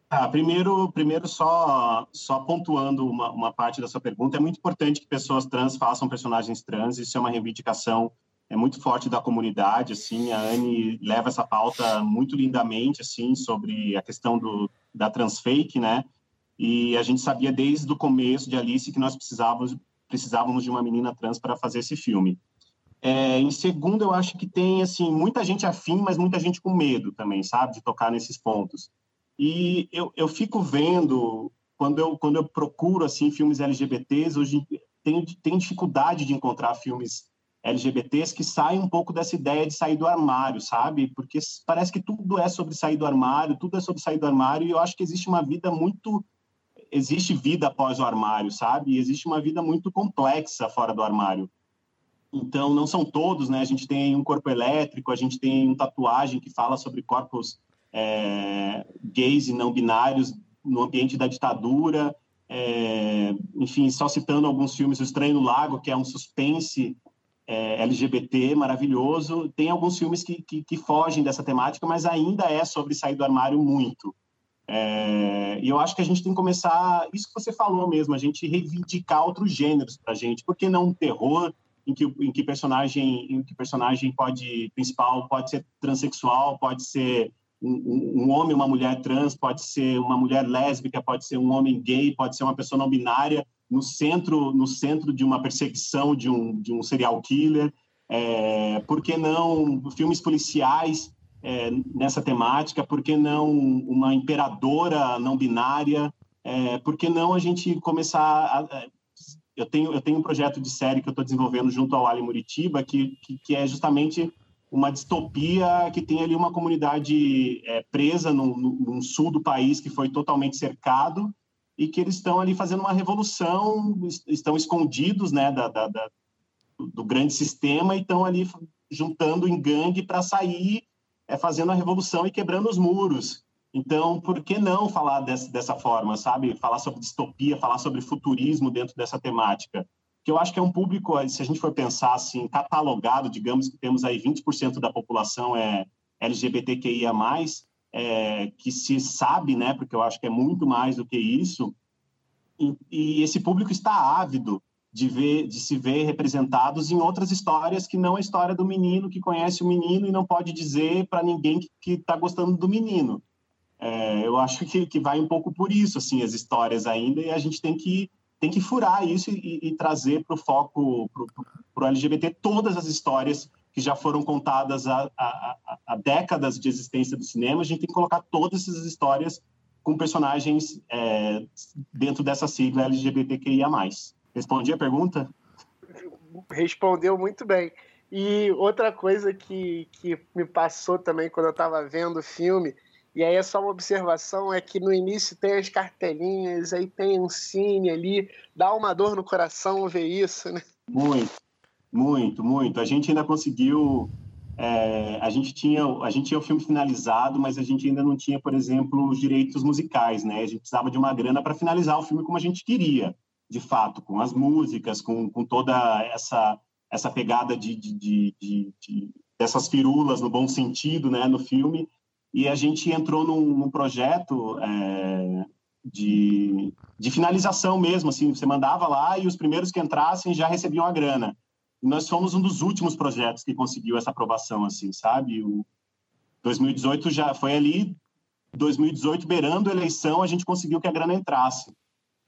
Ah, primeiro, primeiro só, só pontuando uma, uma parte da sua pergunta, é muito importante que pessoas trans façam personagens trans, isso é uma reivindicação é muito forte da comunidade, assim, a Anne leva essa pauta muito lindamente, assim, sobre a questão do, da transfake, né, e a gente sabia desde o começo de Alice que nós precisávamos, precisávamos de uma menina trans para fazer esse filme. É, em segundo, eu acho que tem assim muita gente afim, mas muita gente com medo também, sabe, de tocar nesses pontos. E eu, eu fico vendo quando eu quando eu procuro assim filmes LGBTs hoje tenho, tenho dificuldade de encontrar filmes LGBTs que saem um pouco dessa ideia de sair do armário, sabe? Porque parece que tudo é sobre sair do armário, tudo é sobre sair do armário, e eu acho que existe uma vida muito. Existe vida após o armário, sabe? E existe uma vida muito complexa fora do armário. Então, não são todos, né? A gente tem um corpo elétrico, a gente tem um tatuagem que fala sobre corpos é, gays e não binários no ambiente da ditadura. É, enfim, só citando alguns filmes, O Estranho no Lago, que é um suspense é, LGBT maravilhoso. Tem alguns filmes que, que, que, fogem dessa temática, mas ainda é sobre sair do armário muito. É, e eu acho que a gente tem que começar, isso que você falou mesmo, a gente reivindicar outros gêneros para a gente. Por que não um terror? em que, em que personagem em que personagem pode principal pode ser transexual, pode ser um, um, homem, uma mulher trans, pode ser uma mulher lésbica, pode ser um homem gay, pode ser uma pessoa não binária no centro no centro de uma perseguição de um de um serial killer. É, por que não filmes policiais é, nessa temática? Por que não uma imperadora não binária? É, por que não a gente começar a, eu tenho, eu tenho um projeto de série que eu estou desenvolvendo junto ao Ali Muritiba, que, que, que, é justamente uma distopia que tem ali uma comunidade é, presa no, sul do país que foi totalmente cercado e que eles estão ali fazendo uma revolução, estão escondidos né, da, da, da do grande sistema e estão ali juntando em gangue para sair é, fazendo a revolução e quebrando os muros. Então, por que não falar dessa, dessa forma, sabe? Falar sobre distopia, falar sobre futurismo dentro dessa temática. Que eu acho que é um público, se a gente for pensar assim, catalogado, digamos que temos aí 20% da população é LGBTQIA+, é, que se sabe, né? Porque eu acho que é muito mais do que isso. E, e esse público está ávido de ver, de se ver representados em outras histórias que não a história do menino que conhece o menino e não pode dizer para ninguém que está gostando do menino. É, eu acho que, que vai um pouco por isso, assim, as histórias ainda, e a gente tem que, tem que furar isso e, e trazer para o foco, para o LGBT, todas as histórias que já foram contadas há, há, há, décadas de existência do cinema, a gente tem que colocar todas essas histórias com personagens é, dentro dessa sigla LGBTQIA+. Respondi a pergunta? Respondeu muito bem. E outra coisa que, que me passou também quando eu estava vendo o filme e aí é só uma observação, é que no início tem as cartelinhas, aí tem um cine ali, dá uma dor no coração ver isso, né? Muito, muito, muito. A gente ainda conseguiu, é, a gente tinha, a gente tinha o filme finalizado, mas a gente ainda não tinha, por exemplo, os direitos musicais, né? A gente precisava de uma grana para finalizar o filme como a gente queria, de fato, com as músicas, com, com toda essa essa pegada de, de, de, de dessas firulas no bom sentido, né, no filme e a gente entrou num, num projeto é, de, de finalização mesmo, assim, você mandava lá e os primeiros que entrassem já recebiam a grana. E nós fomos um dos últimos projetos que conseguiu essa aprovação, assim, sabe? O 2018 já foi ali, 2018 beirando a eleição, a gente conseguiu que a grana entrasse.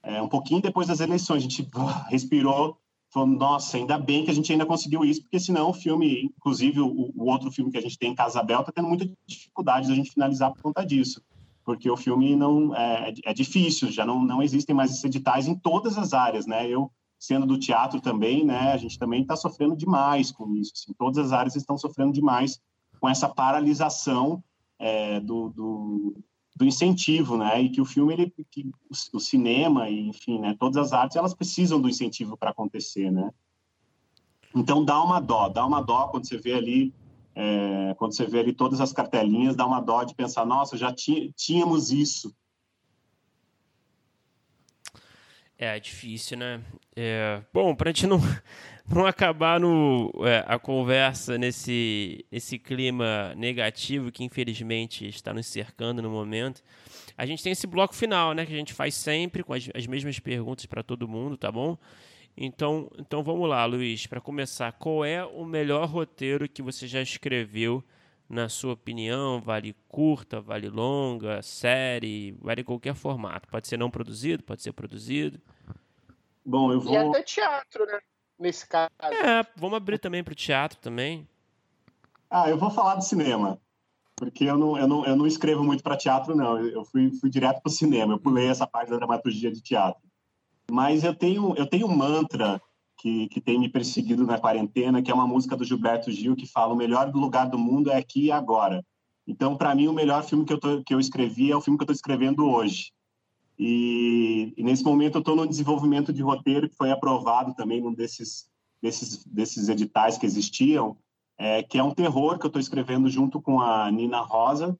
É, um pouquinho depois das eleições, a gente respirou falou, nossa, ainda bem que a gente ainda conseguiu isso, porque senão o filme, inclusive o, o outro filme que a gente tem, Casabel, está tendo muita dificuldade da gente finalizar por conta disso, porque o filme não é, é difícil, já não, não existem mais editais em todas as áreas, né? Eu sendo do teatro também, né? A gente também está sofrendo demais com isso. Assim, todas as áreas estão sofrendo demais com essa paralisação é, do, do, do incentivo, né? E que o filme, ele, que o cinema, enfim, né? Todas as artes, elas precisam do incentivo para acontecer, né? Então dá uma dó, dá uma dó quando você vê ali, é, quando você vê ali todas as cartelinhas, dá uma dó de pensar, nossa, já tínhamos isso. É, é difícil, né? É, bom, para a gente não, não acabar no, é, a conversa nesse, nesse clima negativo que infelizmente está nos cercando no momento, a gente tem esse bloco final, né? Que a gente faz sempre com as, as mesmas perguntas para todo mundo, tá bom? Então, então vamos lá, Luiz, para começar, qual é o melhor roteiro que você já escreveu, na sua opinião? Vale curta, vale longa, série, vale qualquer formato. Pode ser não produzido, pode ser produzido. Bom, eu vou. E até teatro, né? Nesse caso. É, vamos abrir também para o teatro também. Ah, eu vou falar de cinema, porque eu não, eu não, eu não escrevo muito para teatro, não. Eu fui, fui direto para o cinema, eu pulei essa parte da dramaturgia de teatro. Mas eu tenho, eu tenho um mantra que, que tem me perseguido na quarentena, que é uma música do Gilberto Gil que fala: o melhor lugar do mundo é aqui e agora. Então, para mim, o melhor filme que eu, tô, que eu escrevi é o filme que eu estou escrevendo hoje. E, e, nesse momento eu estou no desenvolvimento de roteiro que foi aprovado também num desses, desses, desses editais que existiam, é, que é um terror que eu estou escrevendo junto com a Nina Rosa.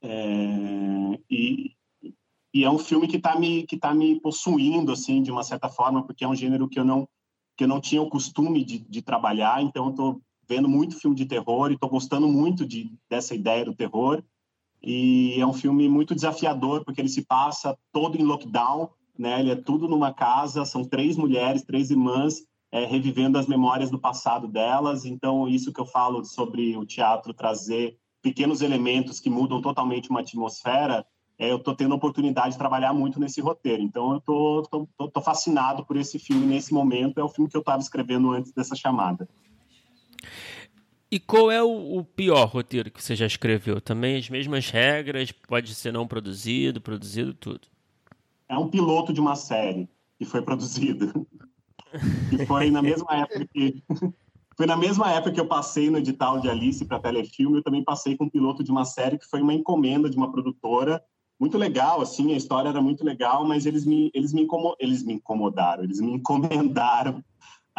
É, e, e, é um filme que está me, que tá me possuindo, assim, de uma certa forma, porque é um gênero que eu não, que eu não tinha o costume de, de trabalhar, então eu estou vendo muito filme de terror e estou gostando muito de, dessa ideia do terror. E é um filme muito desafiador, porque ele se passa todo em lockdown, né? Ele é tudo numa casa, são três mulheres, três irmãs, é, revivendo as memórias do passado delas. Então, isso que eu falo sobre o teatro trazer pequenos elementos que mudam totalmente uma atmosfera, é, eu estou tendo a oportunidade de trabalhar muito nesse roteiro. Então, eu tô, tô, tô, tô fascinado por esse filme nesse momento. É o filme que eu estava escrevendo antes dessa chamada. E qual é o, o, pior roteiro que você já escreveu? Também as mesmas regras? Pode ser não produzido, produzido, tudo? É um piloto de uma série que foi produzido. e foi na mesma época que. Foi na mesma época que eu passei no edital de Alice para Telefilme, eu também passei com um piloto de uma série que foi uma encomenda de uma produtora. Muito legal, assim, a história era muito legal, mas eles me, eles me, eles me incomodaram, eles me encomendaram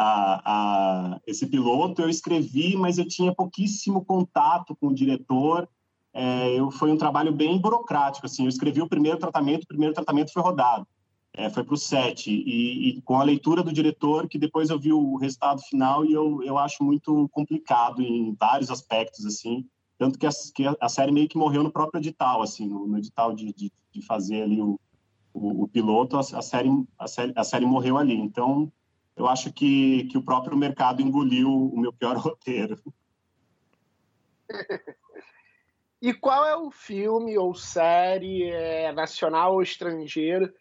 a, a, esse piloto, eu escrevi, mas eu tinha pouquíssimo contato com o diretor. É, eu, foi um trabalho bem burocrático. Assim, eu escrevi o primeiro tratamento, o primeiro tratamento foi rodado, é, foi para o set. E, e, com a leitura do diretor, que depois eu vi o resultado final e eu, eu acho muito complicado em vários aspectos. assim Tanto que a, que a série meio que morreu no próprio edital, assim, no, no edital de, de, de, fazer ali o, o, o piloto, a, a, série, a, série, a série morreu ali. Então, eu acho que, que o próprio mercado engoliu o meu pior roteiro. e qual é o filme ou série é, nacional ou estrangeiro,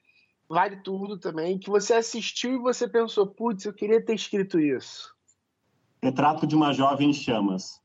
vale tudo também, que você assistiu e você pensou, putz, eu queria ter escrito isso? Retrato de uma Jovem em Chamas.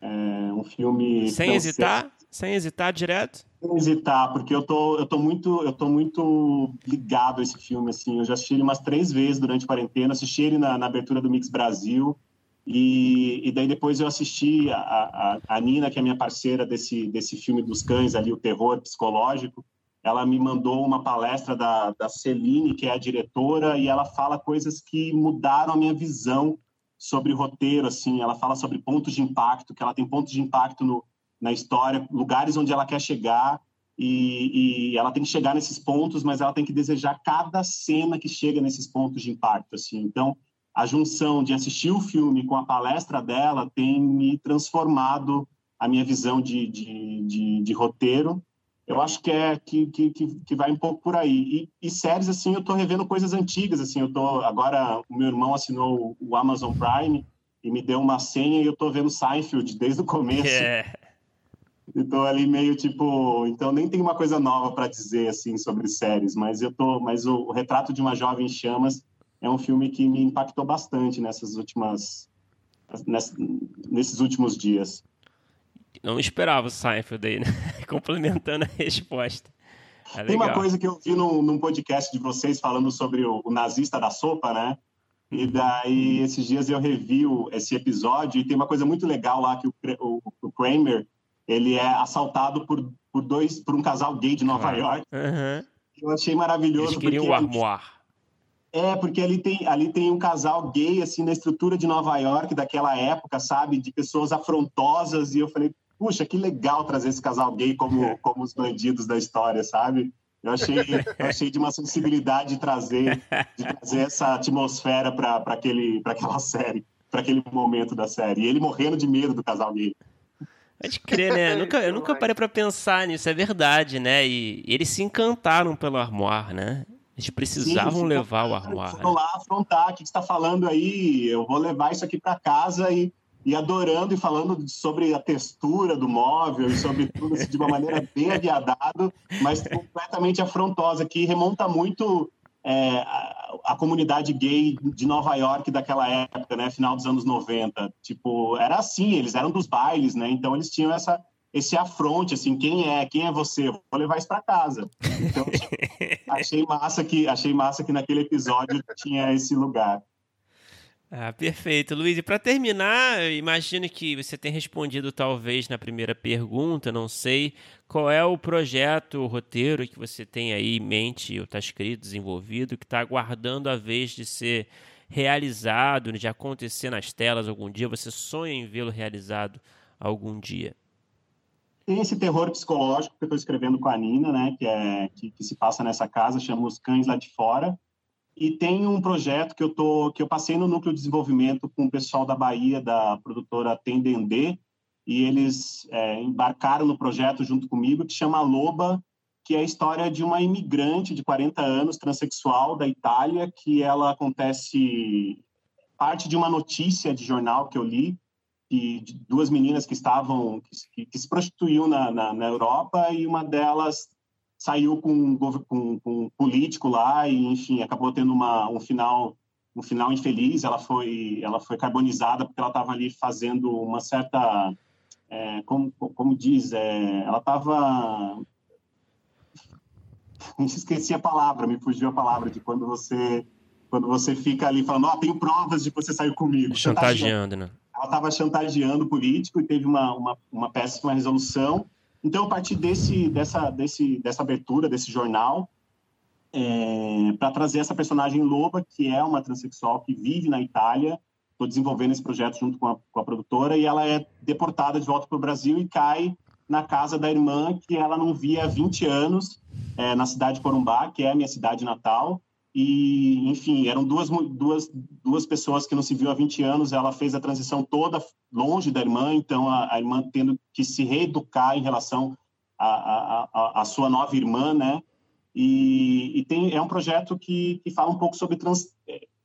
É um filme. Sem hesitar? Sem hesitar direto? Sem hesitar, porque eu tô, eu tô muito, eu tô muito ligado a esse filme, assim. Eu já assisti ele umas três vezes durante a quarentena. Assisti ele na, na abertura do Mix Brasil. E, e daí depois eu assisti a, a, a, Nina, que é minha parceira desse, desse filme dos cães ali, o terror psicológico. Ela me mandou uma palestra da, da Celine, que é a diretora, e ela fala coisas que mudaram a minha visão sobre roteiro, assim. Ela fala sobre pontos de impacto, que ela tem pontos de impacto no, na história, lugares onde ela quer chegar e, e, ela tem que chegar nesses pontos, mas ela tem que desejar cada cena que chega nesses pontos de impacto, assim. Então, a junção de assistir o filme com a palestra dela tem me transformado a minha visão de, de, de, de roteiro. Eu acho que é que, que, que vai um pouco por aí. E, e séries, assim, eu estou revendo coisas antigas, assim, eu tô agora o meu irmão assinou o Amazon Prime e me deu uma senha e eu estou vendo Seinfeld desde o começo. Yeah. Estou ali meio tipo, então nem tem uma coisa nova para dizer assim sobre séries, mas eu tô, mas o, o, Retrato de uma Jovem em Chamas é um filme que me impactou bastante nessas últimas ness, nesses últimos dias. Não esperava o Seinfeld aí, né? complementando a resposta. É tem uma coisa que eu vi num, num, podcast de vocês falando sobre o, o nazista da sopa, né? E daí, esses dias eu revi esse episódio e tem uma coisa muito legal lá que o, o, o Kramer ele é assaltado por, por dois por um casal gay de Nova York. Uhum. Eu achei maravilhoso. Eles queriam o armoire. É, porque ali tem, ali tem um casal gay, assim, na estrutura de Nova York daquela época, sabe? De pessoas afrontosas. E eu falei, puxa, que legal trazer esse casal gay como, como os bandidos da história, sabe? Eu achei, eu achei de uma sensibilidade de trazer, de trazer essa atmosfera para aquela série, para aquele momento da série. E ele morrendo de medo do casal gay. Pode crer, né? Eu nunca, eu nunca parei pra pensar nisso, é verdade, né? E, e eles se encantaram pelo armoire, né? Eles precisavam Sim, levar o armoire. Vou lá afrontar, o que você está falando aí? Eu vou levar isso aqui para casa e, e adorando e falando sobre a textura do móvel e sobre tudo assim, de uma maneira bem aviadado, mas completamente afrontosa, que remonta muito é, a comunidade gay de Nova York daquela época, né, final dos anos 90. Tipo, era assim, eles eram dos bailes, né? Então eles tinham essa esse afronte, assim, quem é, quem é você? vou levar isso para casa. Então, achei massa que achei massa que naquele episódio tinha esse lugar. Ah, perfeito, Luiz. E para terminar, imagino que você tenha respondido talvez na primeira pergunta, não sei, qual é o projeto, o roteiro que você tem aí em mente, ou está escrito, desenvolvido, que está aguardando a vez de ser realizado, de acontecer nas telas algum dia? Você sonha em vê-lo realizado algum dia? Tem esse terror psicológico que eu estou escrevendo com a Nina, né, que, é, que, que se passa nessa casa, chama Os Cães Lá de Fora, e tem um projeto que eu tô que eu passei no núcleo de desenvolvimento com o pessoal da Bahia da produtora Tendendê e eles é, embarcaram no projeto junto comigo que chama Loba que é a história de uma imigrante de 40 anos transexual da Itália que ela acontece parte de uma notícia de jornal que eu li de duas meninas que estavam que, que se prostituíam na, na, na Europa e uma delas saiu com, com, com um político lá e enfim acabou tendo uma, um final um final infeliz. Ela foi ela foi carbonizada porque ela estava ali fazendo uma certa é, como como diz é, ela estava esqueci a palavra me fugiu a palavra de quando você quando você fica ali falando ó oh, tenho provas de que você saiu comigo. Chantageando né? Ela estava chantageando o político e teve uma, uma, uma péssima resolução então, a partir desse, dessa, desse, dessa abertura, desse jornal, é, para trazer essa personagem Loba, que é uma transexual que vive na Itália, estou desenvolvendo esse projeto junto com a, com a produtora, e ela é deportada de volta para o Brasil e cai na casa da irmã que ela não via há 20 anos, é, na cidade de Corumbá, que é a minha cidade natal, e, enfim, eram duas, duas, duas pessoas que não se viu há 20 anos. Ela fez a transição toda longe da irmã, então a, a irmã tendo que se reeducar em relação à sua nova irmã, né? E, e, tem, é um projeto que, que fala um pouco sobre, trans,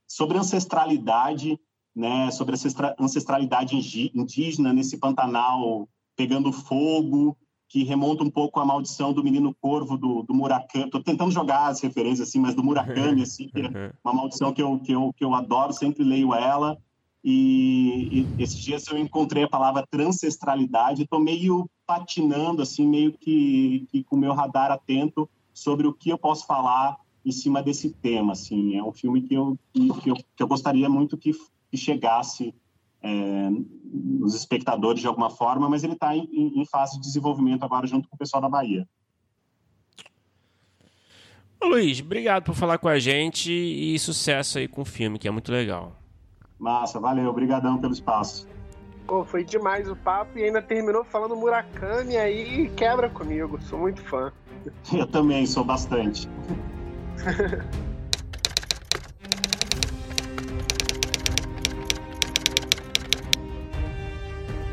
sobre ancestralidade, né? Sobre ancestralidade indígena nesse Pantanal pegando fogo, que remonta um pouco à maldição do menino corvo do, do Murakami. Estou tentando jogar as referências assim, mas do Murakami, assim, que é uma maldição que eu, que eu, que eu adoro, sempre leio ela. E, e esses dias eu encontrei a palavra transestralidade, estou meio patinando, assim, meio que, que com o meu radar atento sobre o que eu posso falar em cima desse tema. Assim. É um filme que eu, que eu, que eu gostaria muito que, que chegasse é, os espectadores de alguma forma, mas ele está em, em, fase de desenvolvimento agora junto com o pessoal da Bahia. Luiz, obrigado por falar com a gente e sucesso aí com o filme, que é muito legal. Massa, valeu, obrigadão pelo espaço. Pô, foi demais o papo e ainda terminou falando Murakami aí quebra comigo, sou muito fã. Eu também sou bastante.